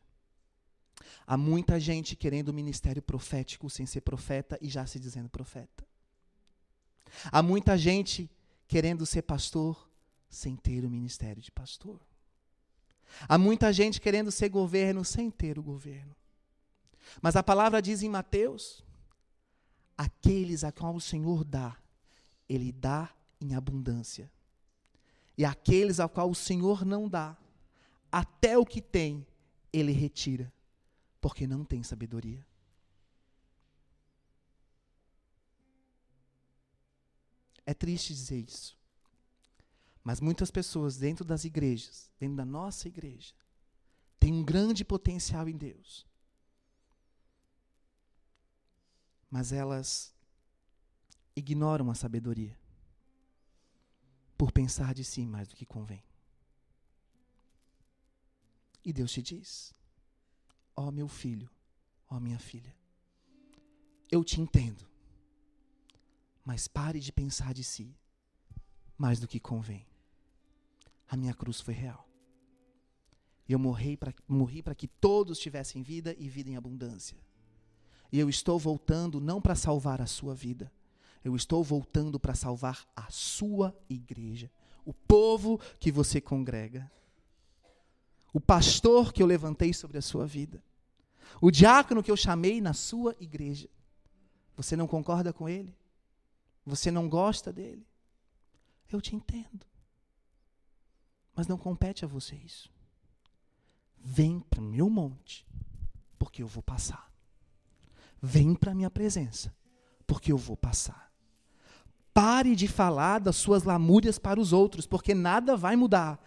Há muita gente querendo o ministério profético sem ser profeta e já se dizendo profeta. Há muita gente querendo ser pastor sem ter o ministério de pastor. Há muita gente querendo ser governo sem ter o governo. Mas a palavra diz em Mateus: aqueles a qual o Senhor dá, Ele dá em abundância. E aqueles a qual o Senhor não dá, até o que tem, Ele retira porque não tem sabedoria. É triste dizer isso. Mas muitas pessoas dentro das igrejas, dentro da nossa igreja, têm um grande potencial em Deus. Mas elas ignoram a sabedoria por pensar de si mais do que convém. E Deus te diz: Ó oh, meu filho, ó oh, minha filha, eu te entendo, mas pare de pensar de si mais do que convém. A minha cruz foi real. E eu morri para morri que todos tivessem vida e vida em abundância. E eu estou voltando não para salvar a sua vida, eu estou voltando para salvar a sua igreja, o povo que você congrega o pastor que eu levantei sobre a sua vida, o diácono que eu chamei na sua igreja. Você não concorda com ele? Você não gosta dele? Eu te entendo. Mas não compete a você isso. Vem para o meu monte, porque eu vou passar. Vem para a minha presença, porque eu vou passar. Pare de falar das suas lamúrias para os outros, porque nada vai mudar.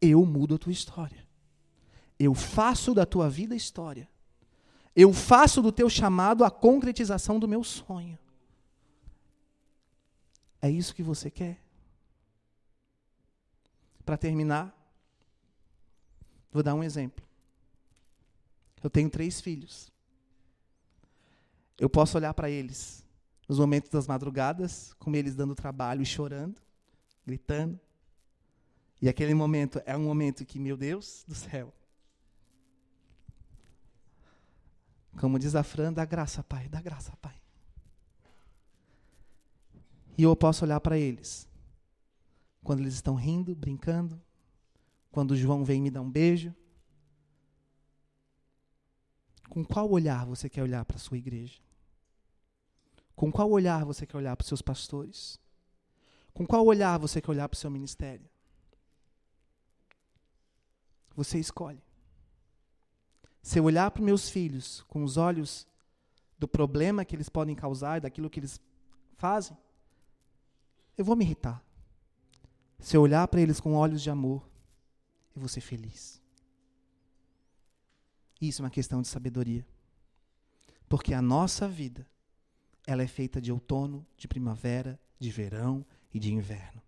Eu mudo a tua história. Eu faço da tua vida história. Eu faço do teu chamado a concretização do meu sonho. É isso que você quer? Para terminar, vou dar um exemplo. Eu tenho três filhos. Eu posso olhar para eles nos momentos das madrugadas, com eles dando trabalho e chorando, gritando. E aquele momento é um momento que, meu Deus do céu, Como diz a Fran, dá graça, Pai, dá graça, Pai. E eu posso olhar para eles. Quando eles estão rindo, brincando. Quando o João vem me dar um beijo. Com qual olhar você quer olhar para a sua igreja? Com qual olhar você quer olhar para os seus pastores? Com qual olhar você quer olhar para o seu ministério? Você escolhe. Se eu olhar para meus filhos com os olhos do problema que eles podem causar, daquilo que eles fazem, eu vou me irritar. Se eu olhar para eles com olhos de amor, eu vou ser feliz. Isso é uma questão de sabedoria. Porque a nossa vida, ela é feita de outono, de primavera, de verão e de inverno.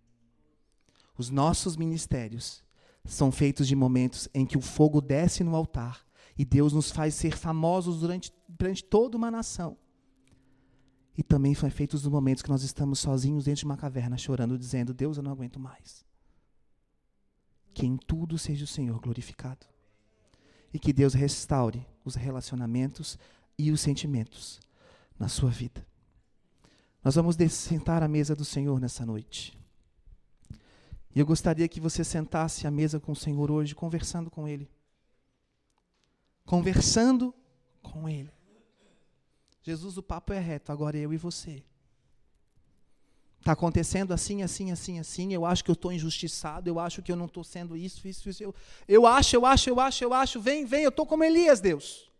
Os nossos ministérios são feitos de momentos em que o fogo desce no altar e Deus nos faz ser famosos durante, durante toda uma nação. E também foi feitos nos momentos que nós estamos sozinhos dentro de uma caverna, chorando, dizendo: Deus, eu não aguento mais. Que em tudo seja o Senhor glorificado. E que Deus restaure os relacionamentos e os sentimentos na sua vida. Nós vamos sentar à mesa do Senhor nessa noite. E eu gostaria que você sentasse à mesa com o Senhor hoje, conversando com Ele. Conversando com Ele. Jesus, o papo é reto, agora eu e você. Está acontecendo assim, assim, assim, assim. Eu acho que eu estou injustiçado. Eu acho que eu não estou sendo isso, isso, isso. Eu, eu acho, eu acho, eu acho, eu acho. Vem, vem, eu estou como Elias, Deus.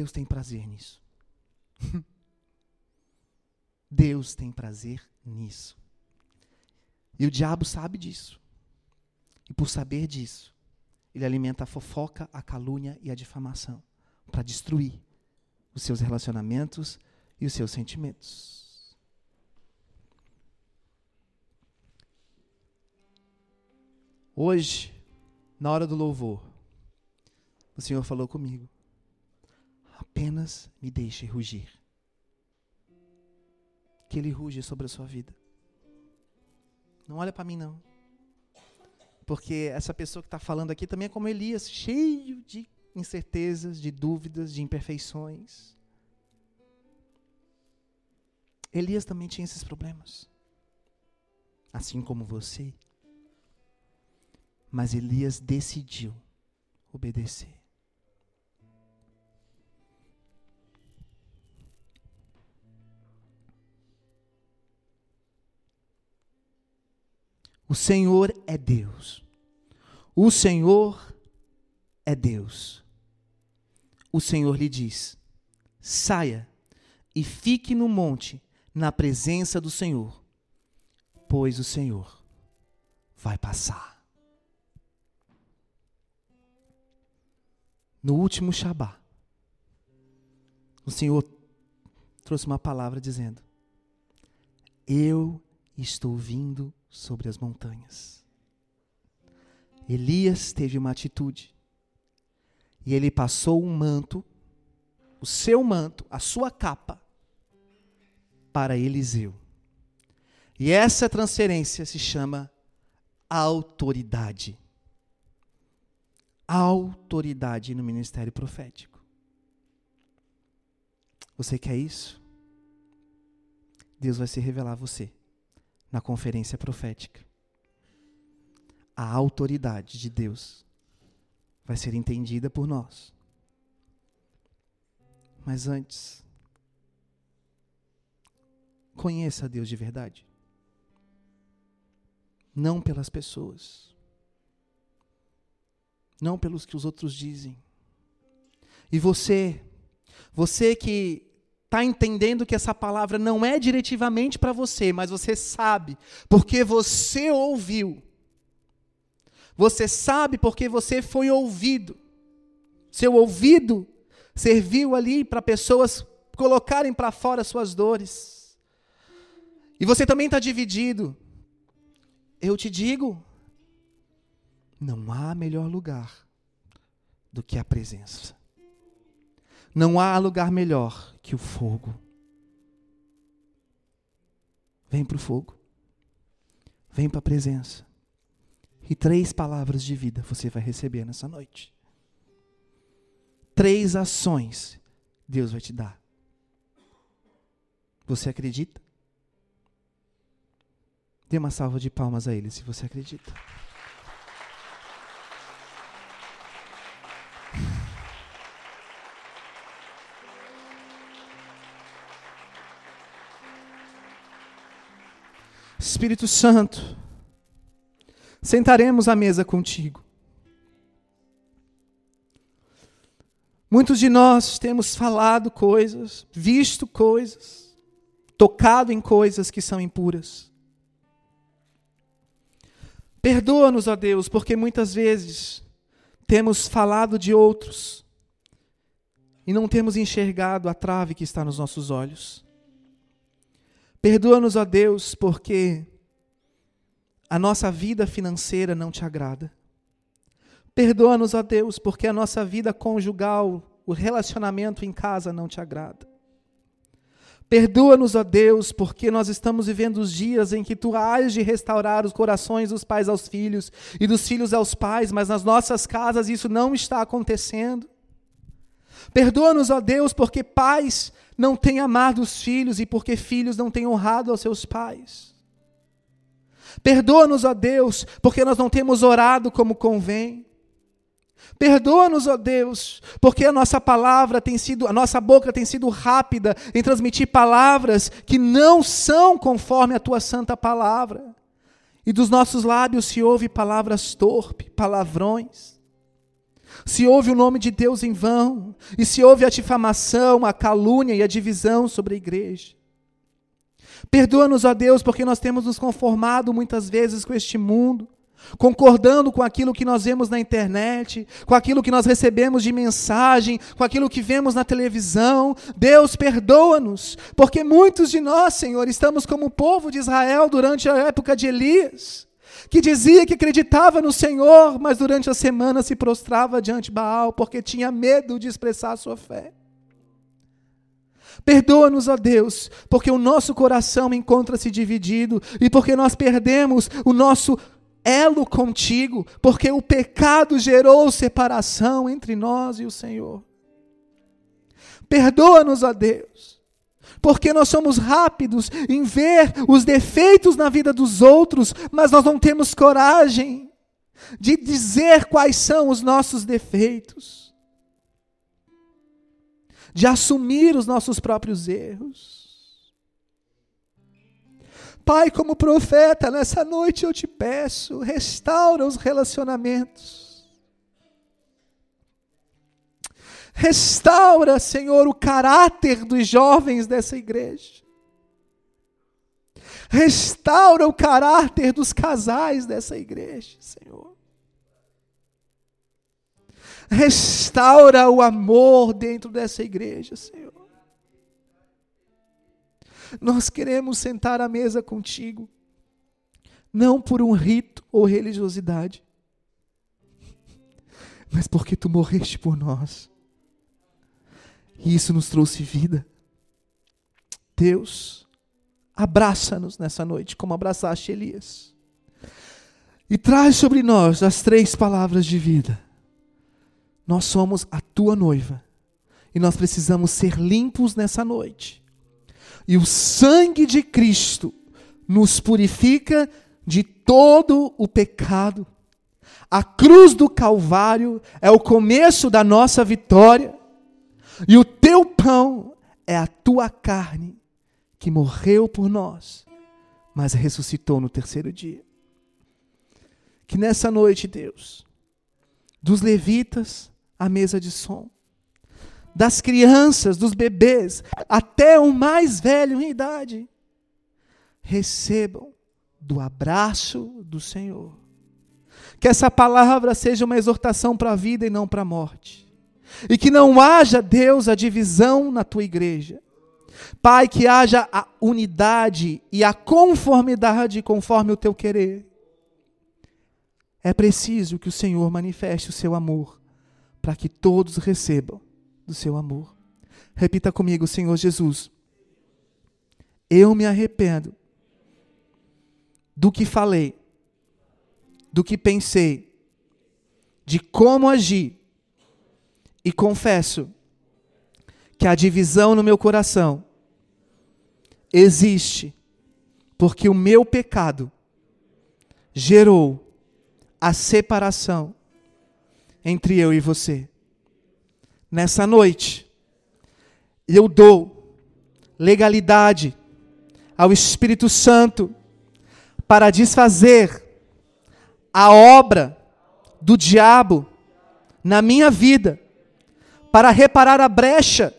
Deus tem prazer nisso. Deus tem prazer nisso. E o diabo sabe disso. E por saber disso, ele alimenta a fofoca, a calúnia e a difamação para destruir os seus relacionamentos e os seus sentimentos. Hoje, na hora do louvor, o Senhor falou comigo: apenas me deixe rugir. Que Ele ruge sobre a sua vida. Não olha para mim, não. Porque essa pessoa que está falando aqui também é como Elias, cheio de incertezas, de dúvidas, de imperfeições. Elias também tinha esses problemas. Assim como você. Mas Elias decidiu obedecer. O Senhor é Deus. O Senhor é Deus. O Senhor lhe diz: saia e fique no monte, na presença do Senhor, pois o Senhor vai passar. No último Shabá, o Senhor trouxe uma palavra dizendo: Eu estou vindo sobre as montanhas. Elias teve uma atitude. E ele passou um manto, o seu manto, a sua capa, para Eliseu. E essa transferência se chama autoridade autoridade no ministério profético. Você quer isso? Deus vai se revelar a você na conferência profética. A autoridade de Deus vai ser entendida por nós. Mas antes, conheça Deus de verdade. Não pelas pessoas não pelos que os outros dizem. E você, você que está entendendo que essa palavra não é diretivamente para você, mas você sabe, porque você ouviu. Você sabe porque você foi ouvido. Seu ouvido serviu ali para pessoas colocarem para fora suas dores. E você também está dividido. Eu te digo, não há melhor lugar do que a presença. Não há lugar melhor que o fogo. Vem para o fogo. Vem para a presença. E três palavras de vida você vai receber nessa noite. Três ações Deus vai te dar. Você acredita? Dê uma salva de palmas a Ele se você acredita. Espírito Santo, sentaremos à mesa contigo. Muitos de nós temos falado coisas, visto coisas, tocado em coisas que são impuras. Perdoa-nos, ó Deus, porque muitas vezes temos falado de outros e não temos enxergado a trave que está nos nossos olhos. Perdoa-nos, ó Deus, porque a nossa vida financeira não te agrada. Perdoa-nos, ó Deus, porque a nossa vida conjugal, o relacionamento em casa não te agrada. Perdoa-nos, ó Deus, porque nós estamos vivendo os dias em que tu hás de restaurar os corações dos pais aos filhos e dos filhos aos pais, mas nas nossas casas isso não está acontecendo. Perdoa-nos, ó Deus, porque pais não têm amado os filhos e porque filhos não têm honrado aos seus pais. Perdoa-nos, ó Deus, porque nós não temos orado como convém. Perdoa-nos, ó Deus, porque a nossa palavra tem sido, a nossa boca tem sido rápida em transmitir palavras que não são conforme a tua santa palavra. E dos nossos lábios se ouve palavras torpes, palavrões. Se ouve o nome de Deus em vão, e se ouve a difamação, a calúnia e a divisão sobre a igreja. Perdoa-nos, ó Deus, porque nós temos nos conformado muitas vezes com este mundo concordando com aquilo que nós vemos na internet, com aquilo que nós recebemos de mensagem, com aquilo que vemos na televisão. Deus, perdoa-nos, porque muitos de nós, Senhor, estamos como o povo de Israel durante a época de Elias, que dizia que acreditava no Senhor, mas durante a semana se prostrava diante de Baal, porque tinha medo de expressar a sua fé. Perdoa-nos, ó Deus, porque o nosso coração encontra-se dividido e porque nós perdemos o nosso elo contigo, porque o pecado gerou separação entre nós e o Senhor. Perdoa-nos, ó Deus, porque nós somos rápidos em ver os defeitos na vida dos outros, mas nós não temos coragem de dizer quais são os nossos defeitos, de assumir os nossos próprios erros. Pai, como profeta, nessa noite eu te peço, restaura os relacionamentos. Restaura, Senhor, o caráter dos jovens dessa igreja. Restaura o caráter dos casais dessa igreja, Senhor. Restaura o amor dentro dessa igreja, Senhor. Nós queremos sentar à mesa contigo, não por um rito ou religiosidade, mas porque tu morreste por nós. E isso nos trouxe vida. Deus, abraça-nos nessa noite, como abraçaste Elias. E traz sobre nós as três palavras de vida. Nós somos a tua noiva. E nós precisamos ser limpos nessa noite e o sangue de Cristo nos purifica de todo o pecado. A cruz do Calvário é o começo da nossa vitória, e o teu pão é a tua carne, que morreu por nós, mas ressuscitou no terceiro dia. Que nessa noite, Deus, dos levitas à mesa de som, das crianças, dos bebês, até o mais velho em idade, recebam do abraço do Senhor. Que essa palavra seja uma exortação para a vida e não para a morte. E que não haja, Deus, a divisão na tua igreja. Pai, que haja a unidade e a conformidade conforme o teu querer. É preciso que o Senhor manifeste o seu amor para que todos recebam do seu amor. Repita comigo, Senhor Jesus. Eu me arrependo do que falei, do que pensei, de como agi, e confesso que a divisão no meu coração existe porque o meu pecado gerou a separação entre eu e você. Nessa noite, eu dou legalidade ao Espírito Santo para desfazer a obra do diabo na minha vida, para reparar a brecha.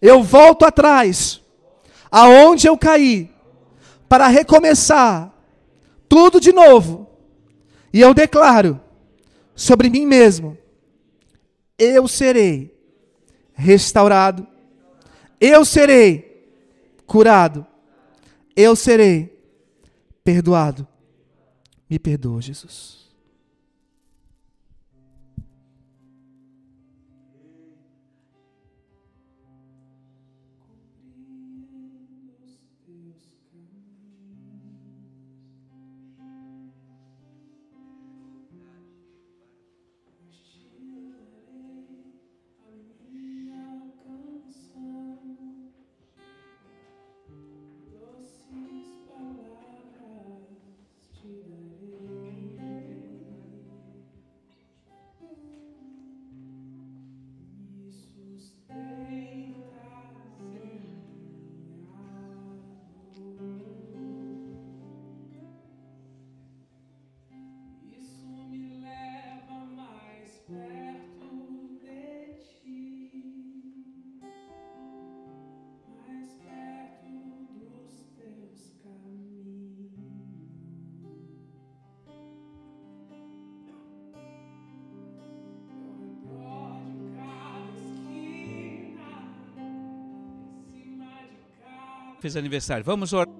Eu volto atrás, aonde eu caí, para recomeçar tudo de novo. E eu declaro sobre mim mesmo eu serei restaurado, eu serei curado, eu serei perdoado. Me perdoa, Jesus. Fez aniversário. Vamos orar.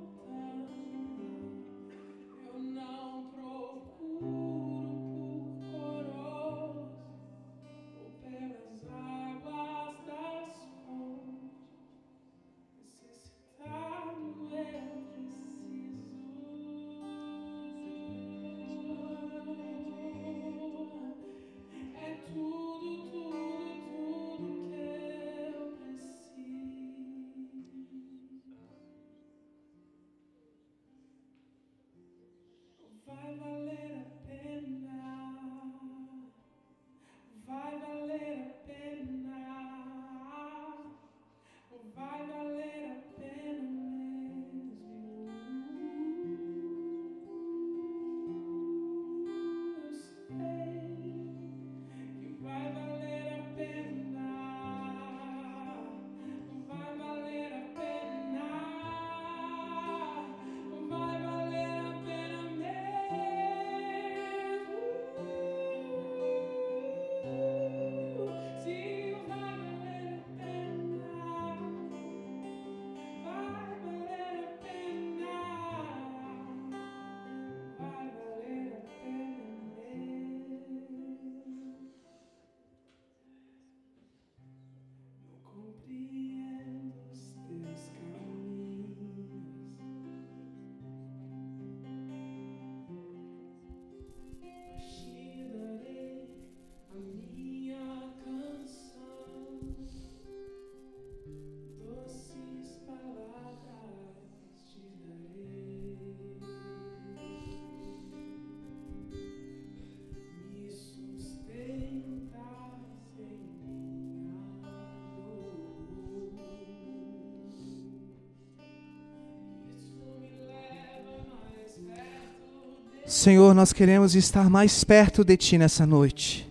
Senhor, nós queremos estar mais perto de Ti nessa noite.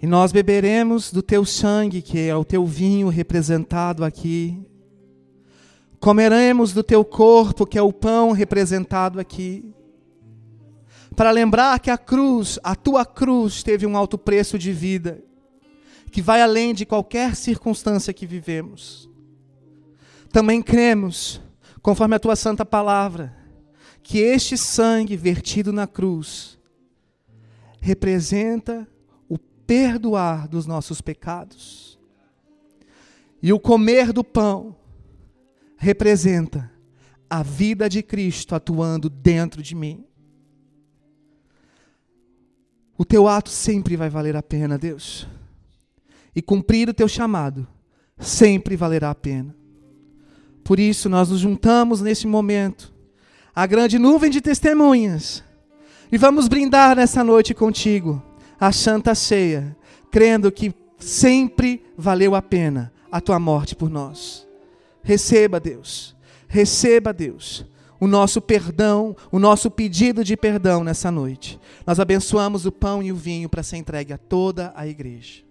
E nós beberemos do Teu sangue, que é o Teu vinho representado aqui. Comeremos do Teu corpo, que é o pão representado aqui. Para lembrar que a cruz, a Tua cruz, teve um alto preço de vida, que vai além de qualquer circunstância que vivemos. Também cremos, conforme a Tua santa palavra, que este sangue vertido na cruz representa o perdoar dos nossos pecados. E o comer do pão representa a vida de Cristo atuando dentro de mim. O teu ato sempre vai valer a pena, Deus. E cumprir o teu chamado sempre valerá a pena. Por isso, nós nos juntamos nesse momento a grande nuvem de testemunhas. E vamos brindar nessa noite contigo a santa ceia, crendo que sempre valeu a pena a tua morte por nós. Receba, Deus, receba, Deus, o nosso perdão, o nosso pedido de perdão nessa noite. Nós abençoamos o pão e o vinho para ser entregue a toda a igreja.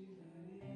She that is.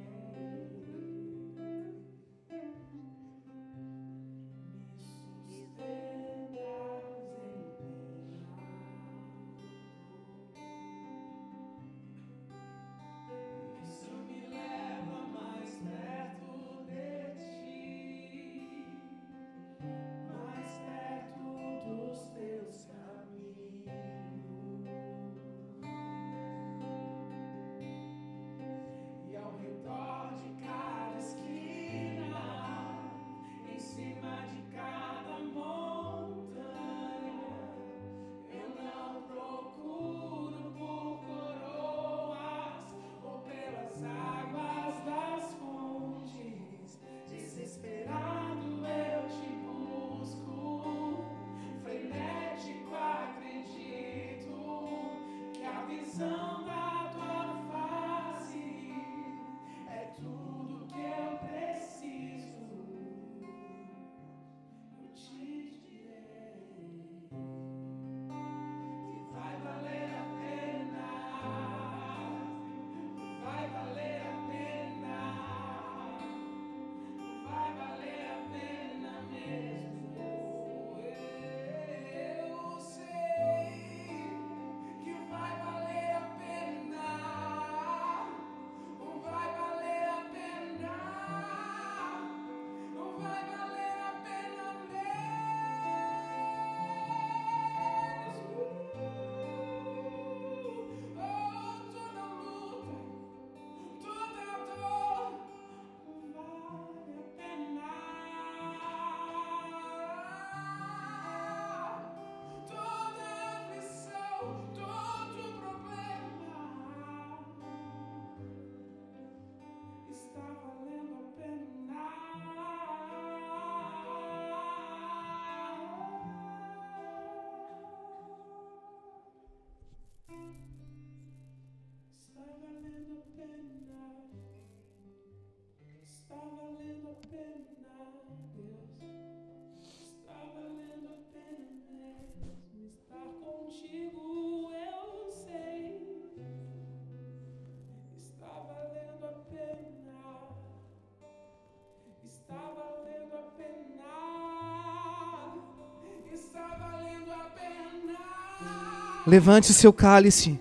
Levante seu cálice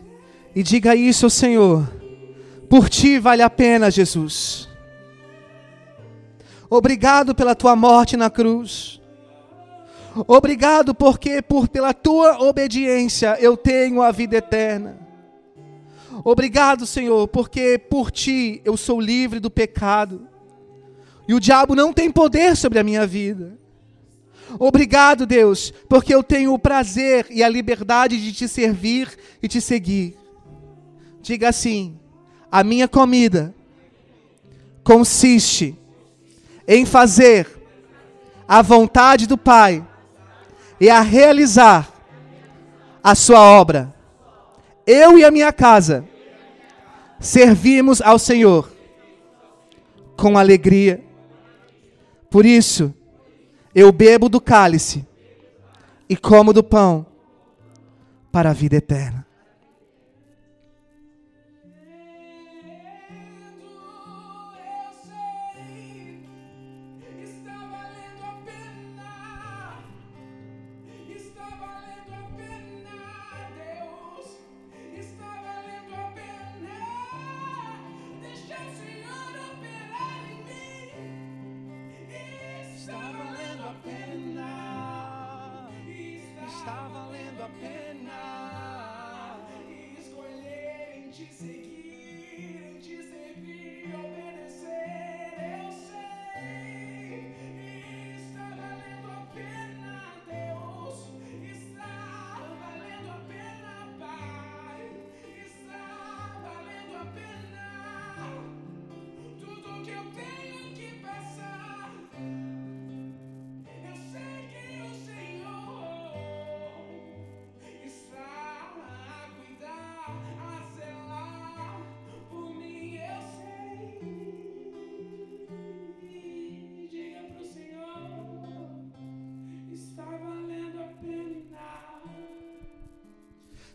e diga isso ao Senhor. Por ti vale a pena, Jesus. Obrigado pela tua morte na cruz. Obrigado porque por pela tua obediência eu tenho a vida eterna. Obrigado, Senhor, porque por ti eu sou livre do pecado. E o diabo não tem poder sobre a minha vida. Obrigado, Deus, porque eu tenho o prazer e a liberdade de te servir e te seguir. Diga assim: a minha comida consiste em fazer a vontade do Pai e a realizar a sua obra. Eu e a minha casa servimos ao Senhor com alegria. Por isso, eu bebo do cálice e como do pão para a vida eterna.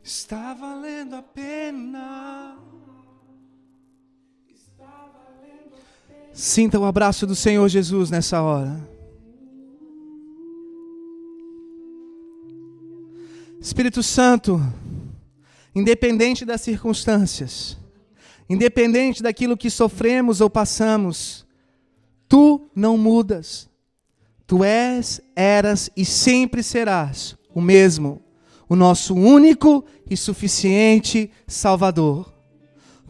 Está valendo a pena. Sinta o abraço do Senhor Jesus nessa hora. Espírito Santo, independente das circunstâncias, independente daquilo que sofremos ou passamos, tu não mudas. Tu és, eras e sempre serás o mesmo o nosso único e suficiente Salvador.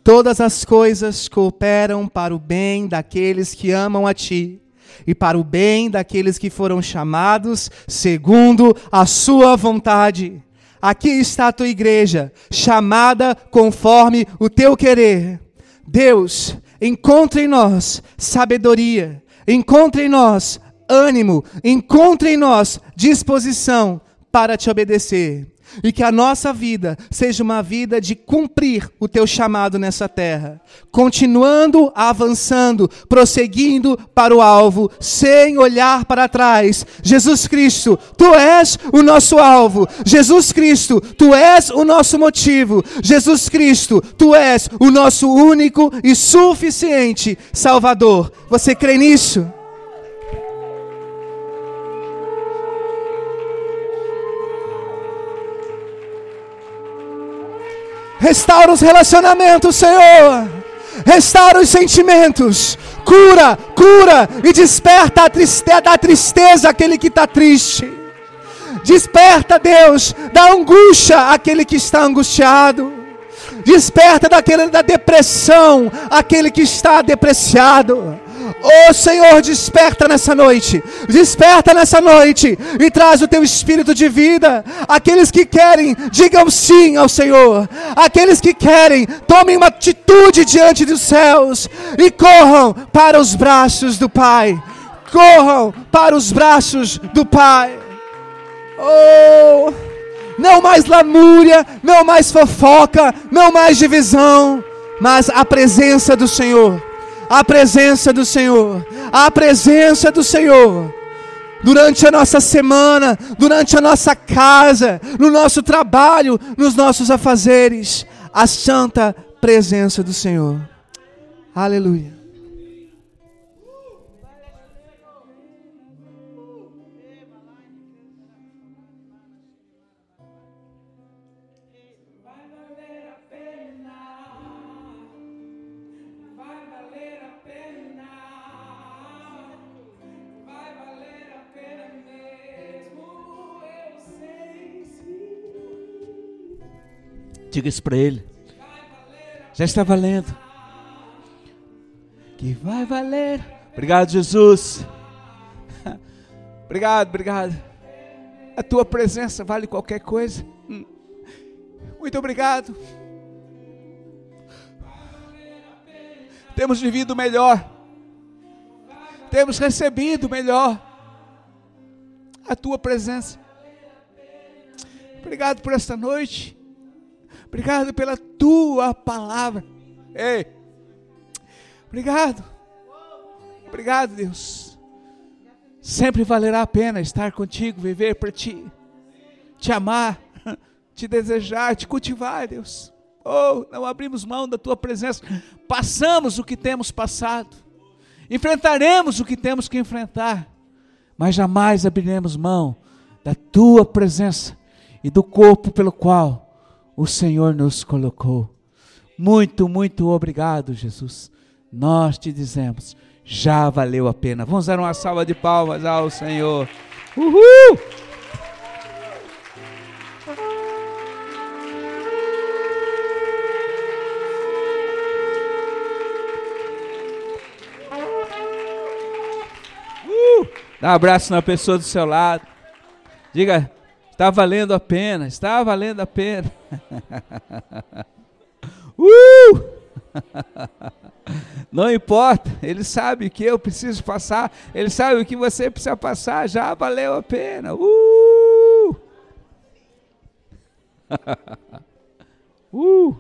Todas as coisas cooperam para o bem daqueles que amam a Ti e para o bem daqueles que foram chamados segundo a Sua vontade. Aqui está a tua igreja, chamada conforme o teu querer. Deus, encontre em nós sabedoria, encontre em nós ânimo, encontre em nós disposição para te obedecer. E que a nossa vida seja uma vida de cumprir o teu chamado nessa terra, continuando avançando, prosseguindo para o alvo, sem olhar para trás. Jesus Cristo, tu és o nosso alvo. Jesus Cristo, tu és o nosso motivo. Jesus Cristo, tu és o nosso único e suficiente Salvador. Você crê nisso? Restaura os relacionamentos, Senhor. Restaura os sentimentos. Cura, cura e desperta a tristeza, da tristeza aquele que está triste. Desperta, Deus, da angústia aquele que está angustiado. Desperta daquele da depressão aquele que está depreciado. Oh Senhor, desperta nessa noite, desperta nessa noite e traz o teu espírito de vida. Aqueles que querem, digam sim ao Senhor. Aqueles que querem, tomem uma atitude diante dos céus e corram para os braços do Pai. Corram para os braços do Pai. Oh, não mais lamúria, não mais fofoca, não mais divisão, mas a presença do Senhor a presença do Senhor, a presença do Senhor. Durante a nossa semana, durante a nossa casa, no nosso trabalho, nos nossos afazeres, a santa presença do Senhor. Aleluia. Diga isso para ele. Já está valendo. Que vai valer. Obrigado, Jesus. Obrigado, obrigado. A tua presença vale qualquer coisa. Hum. Muito obrigado. Temos vivido melhor. Temos recebido melhor a tua presença. Obrigado por esta noite. Obrigado pela tua palavra. Ei. Obrigado. Obrigado, Deus. Sempre valerá a pena estar contigo, viver para ti, te amar, te desejar, te cultivar, Deus. Oh, não abrimos mão da tua presença. Passamos o que temos passado. Enfrentaremos o que temos que enfrentar. Mas jamais abriremos mão da tua presença e do corpo pelo qual o Senhor nos colocou. Muito, muito obrigado, Jesus. Nós te dizemos, já valeu a pena. Vamos dar uma salva de palmas ao Senhor. Uhul! Uh! Dá um abraço na pessoa do seu lado. Diga, Está valendo a pena, está valendo a pena. uh! Não importa, ele sabe o que eu preciso passar, ele sabe o que você precisa passar, já valeu a pena. Uh! uh!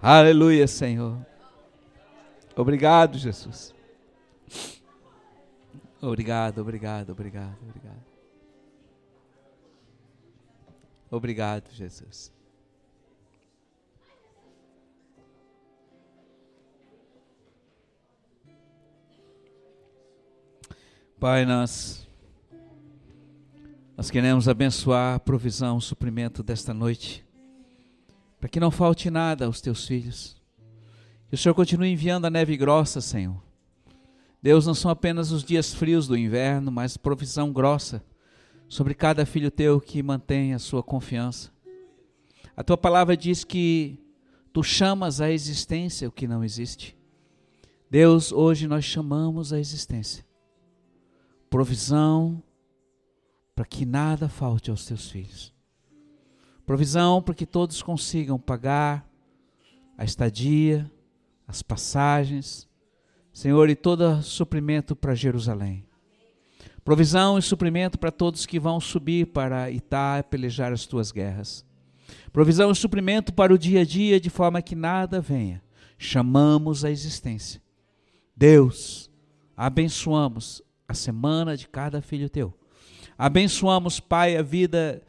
Aleluia, Senhor. Obrigado, Jesus. Obrigado, obrigado, obrigado, obrigado. Obrigado, Jesus. Pai, nós, nós queremos abençoar a provisão, o suprimento desta noite, para que não falte nada aos teus filhos. Que o Senhor continue enviando a neve grossa, Senhor. Deus, não são apenas os dias frios do inverno, mas provisão grossa sobre cada filho teu que mantém a sua confiança. A tua palavra diz que tu chamas à existência o que não existe. Deus, hoje nós chamamos a existência provisão para que nada falte aos teus filhos. Provisão para que todos consigam pagar a estadia, as passagens, Senhor, e todo suprimento para Jerusalém. Provisão e suprimento para todos que vão subir para Itá pelejar as tuas guerras. Provisão e suprimento para o dia a dia, de forma que nada venha. Chamamos a existência. Deus, abençoamos a semana de cada filho teu. Abençoamos, Pai, a vida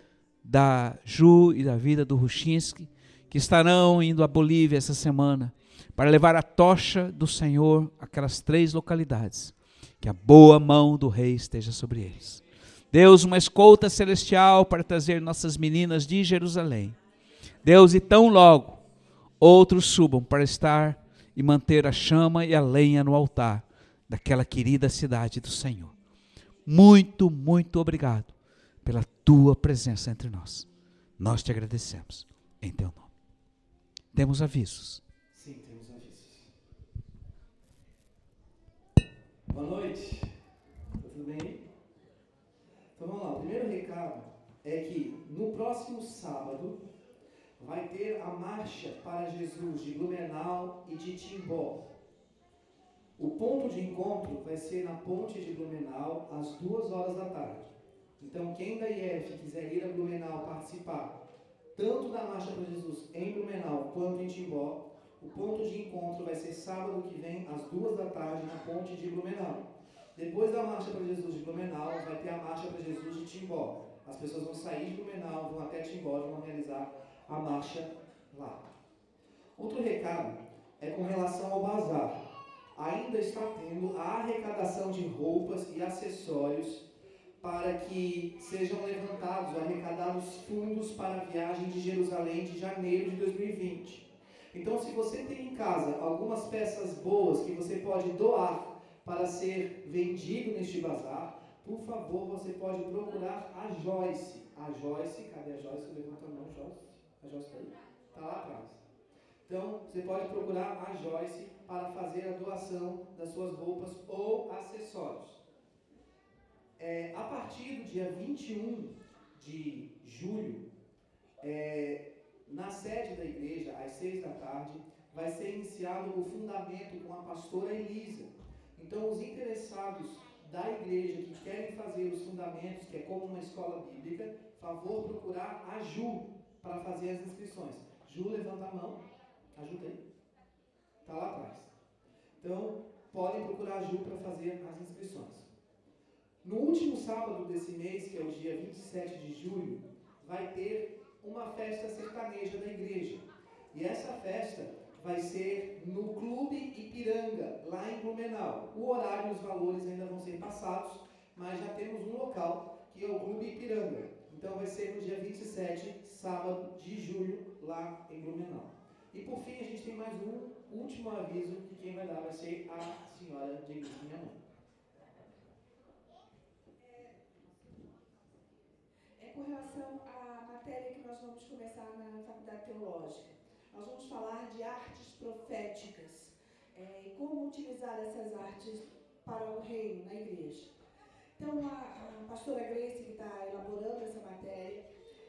da Ju e da vida do Ruchinski, que estarão indo à Bolívia essa semana para levar a tocha do Senhor àquelas três localidades que a boa mão do rei esteja sobre eles. Deus, uma escolta celestial para trazer nossas meninas de Jerusalém. Deus, e tão logo outros subam para estar e manter a chama e a lenha no altar daquela querida cidade do Senhor. Muito, muito obrigado pela tua presença entre nós. Nós te agradecemos em teu nome. Temos avisos. Boa noite. Tá tudo bem? Então vamos lá. O primeiro recado é que no próximo sábado vai ter a marcha para Jesus de Blumenau e de Timbó. O ponto de encontro vai ser na ponte de Blumenau às duas horas da tarde. Então quem da IF quiser ir a Blumenau participar tanto da marcha para Jesus em Blumenau quanto em Timbó, o ponto de encontro vai ser sábado que vem, às duas da tarde, na ponte de Blumenau. Depois da Marcha para Jesus de Blumenau, vai ter a Marcha para Jesus de Timbó. As pessoas vão sair de Blumenau, vão até Timbó e vão realizar a marcha lá. Outro recado é com relação ao bazar. Ainda está tendo a arrecadação de roupas e acessórios para que sejam levantados, arrecadados fundos para a viagem de Jerusalém de janeiro de 2020. Então, se você tem em casa algumas peças boas que você pode doar para ser vendido neste bazar, por favor, você pode procurar a Joyce. A Joyce, cadê a Joyce? Levanta a mão, Joyce. A Joyce está aí? Está lá atrás. Então, você pode procurar a Joyce para fazer a doação das suas roupas ou acessórios. É, a partir do dia 21 de julho, é, na sede da igreja, às seis da tarde, vai ser iniciado o fundamento com a pastora Elisa. Então, os interessados da igreja que querem fazer os fundamentos, que é como uma escola bíblica, favor procurar a Ju para fazer as inscrições. Ju, levanta a mão. Ajuda aí. Está lá atrás. Então, podem procurar a Ju para fazer as inscrições. No último sábado desse mês, que é o dia 27 de julho, vai ter uma festa sertaneja da igreja. E essa festa vai ser no Clube Ipiranga, lá em Blumenau. O horário e os valores ainda vão ser passados, mas já temos um local, que é o Clube Ipiranga. Então vai ser no dia 27, sábado de julho, lá em Blumenau. E por fim, a gente tem mais um último aviso, que quem vai dar vai ser a senhora de minha mãe. É com relação à matéria que nós vamos começar na Faculdade Teológica. Nós vamos falar de artes proféticas é, e como utilizar essas artes para o reino na igreja. Então, a, a pastora Grace, que está elaborando essa matéria,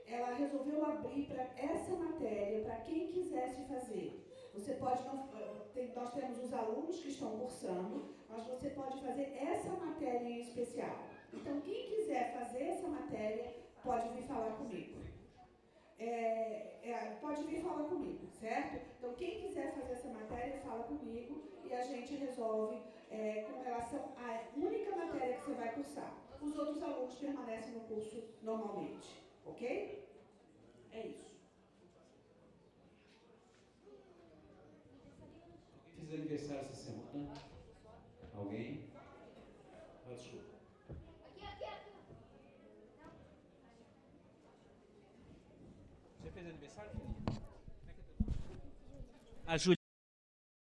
ela resolveu abrir para essa matéria para quem quisesse fazer. Você pode, tem, nós temos os alunos que estão cursando, mas você pode fazer essa matéria em especial. Então, quem quiser fazer essa matéria, pode vir falar comigo é, é, pode vir falar comigo, certo? Então, quem quiser fazer essa matéria, fala comigo e a gente resolve é, com relação à única matéria que você vai cursar. Os outros alunos permanecem no curso normalmente, ok? É isso. Fiz aniversário essa semana. Alguém? Ah, desculpa. Aqui, aqui, aqui. Você fez aniversário, nome? A Júlia.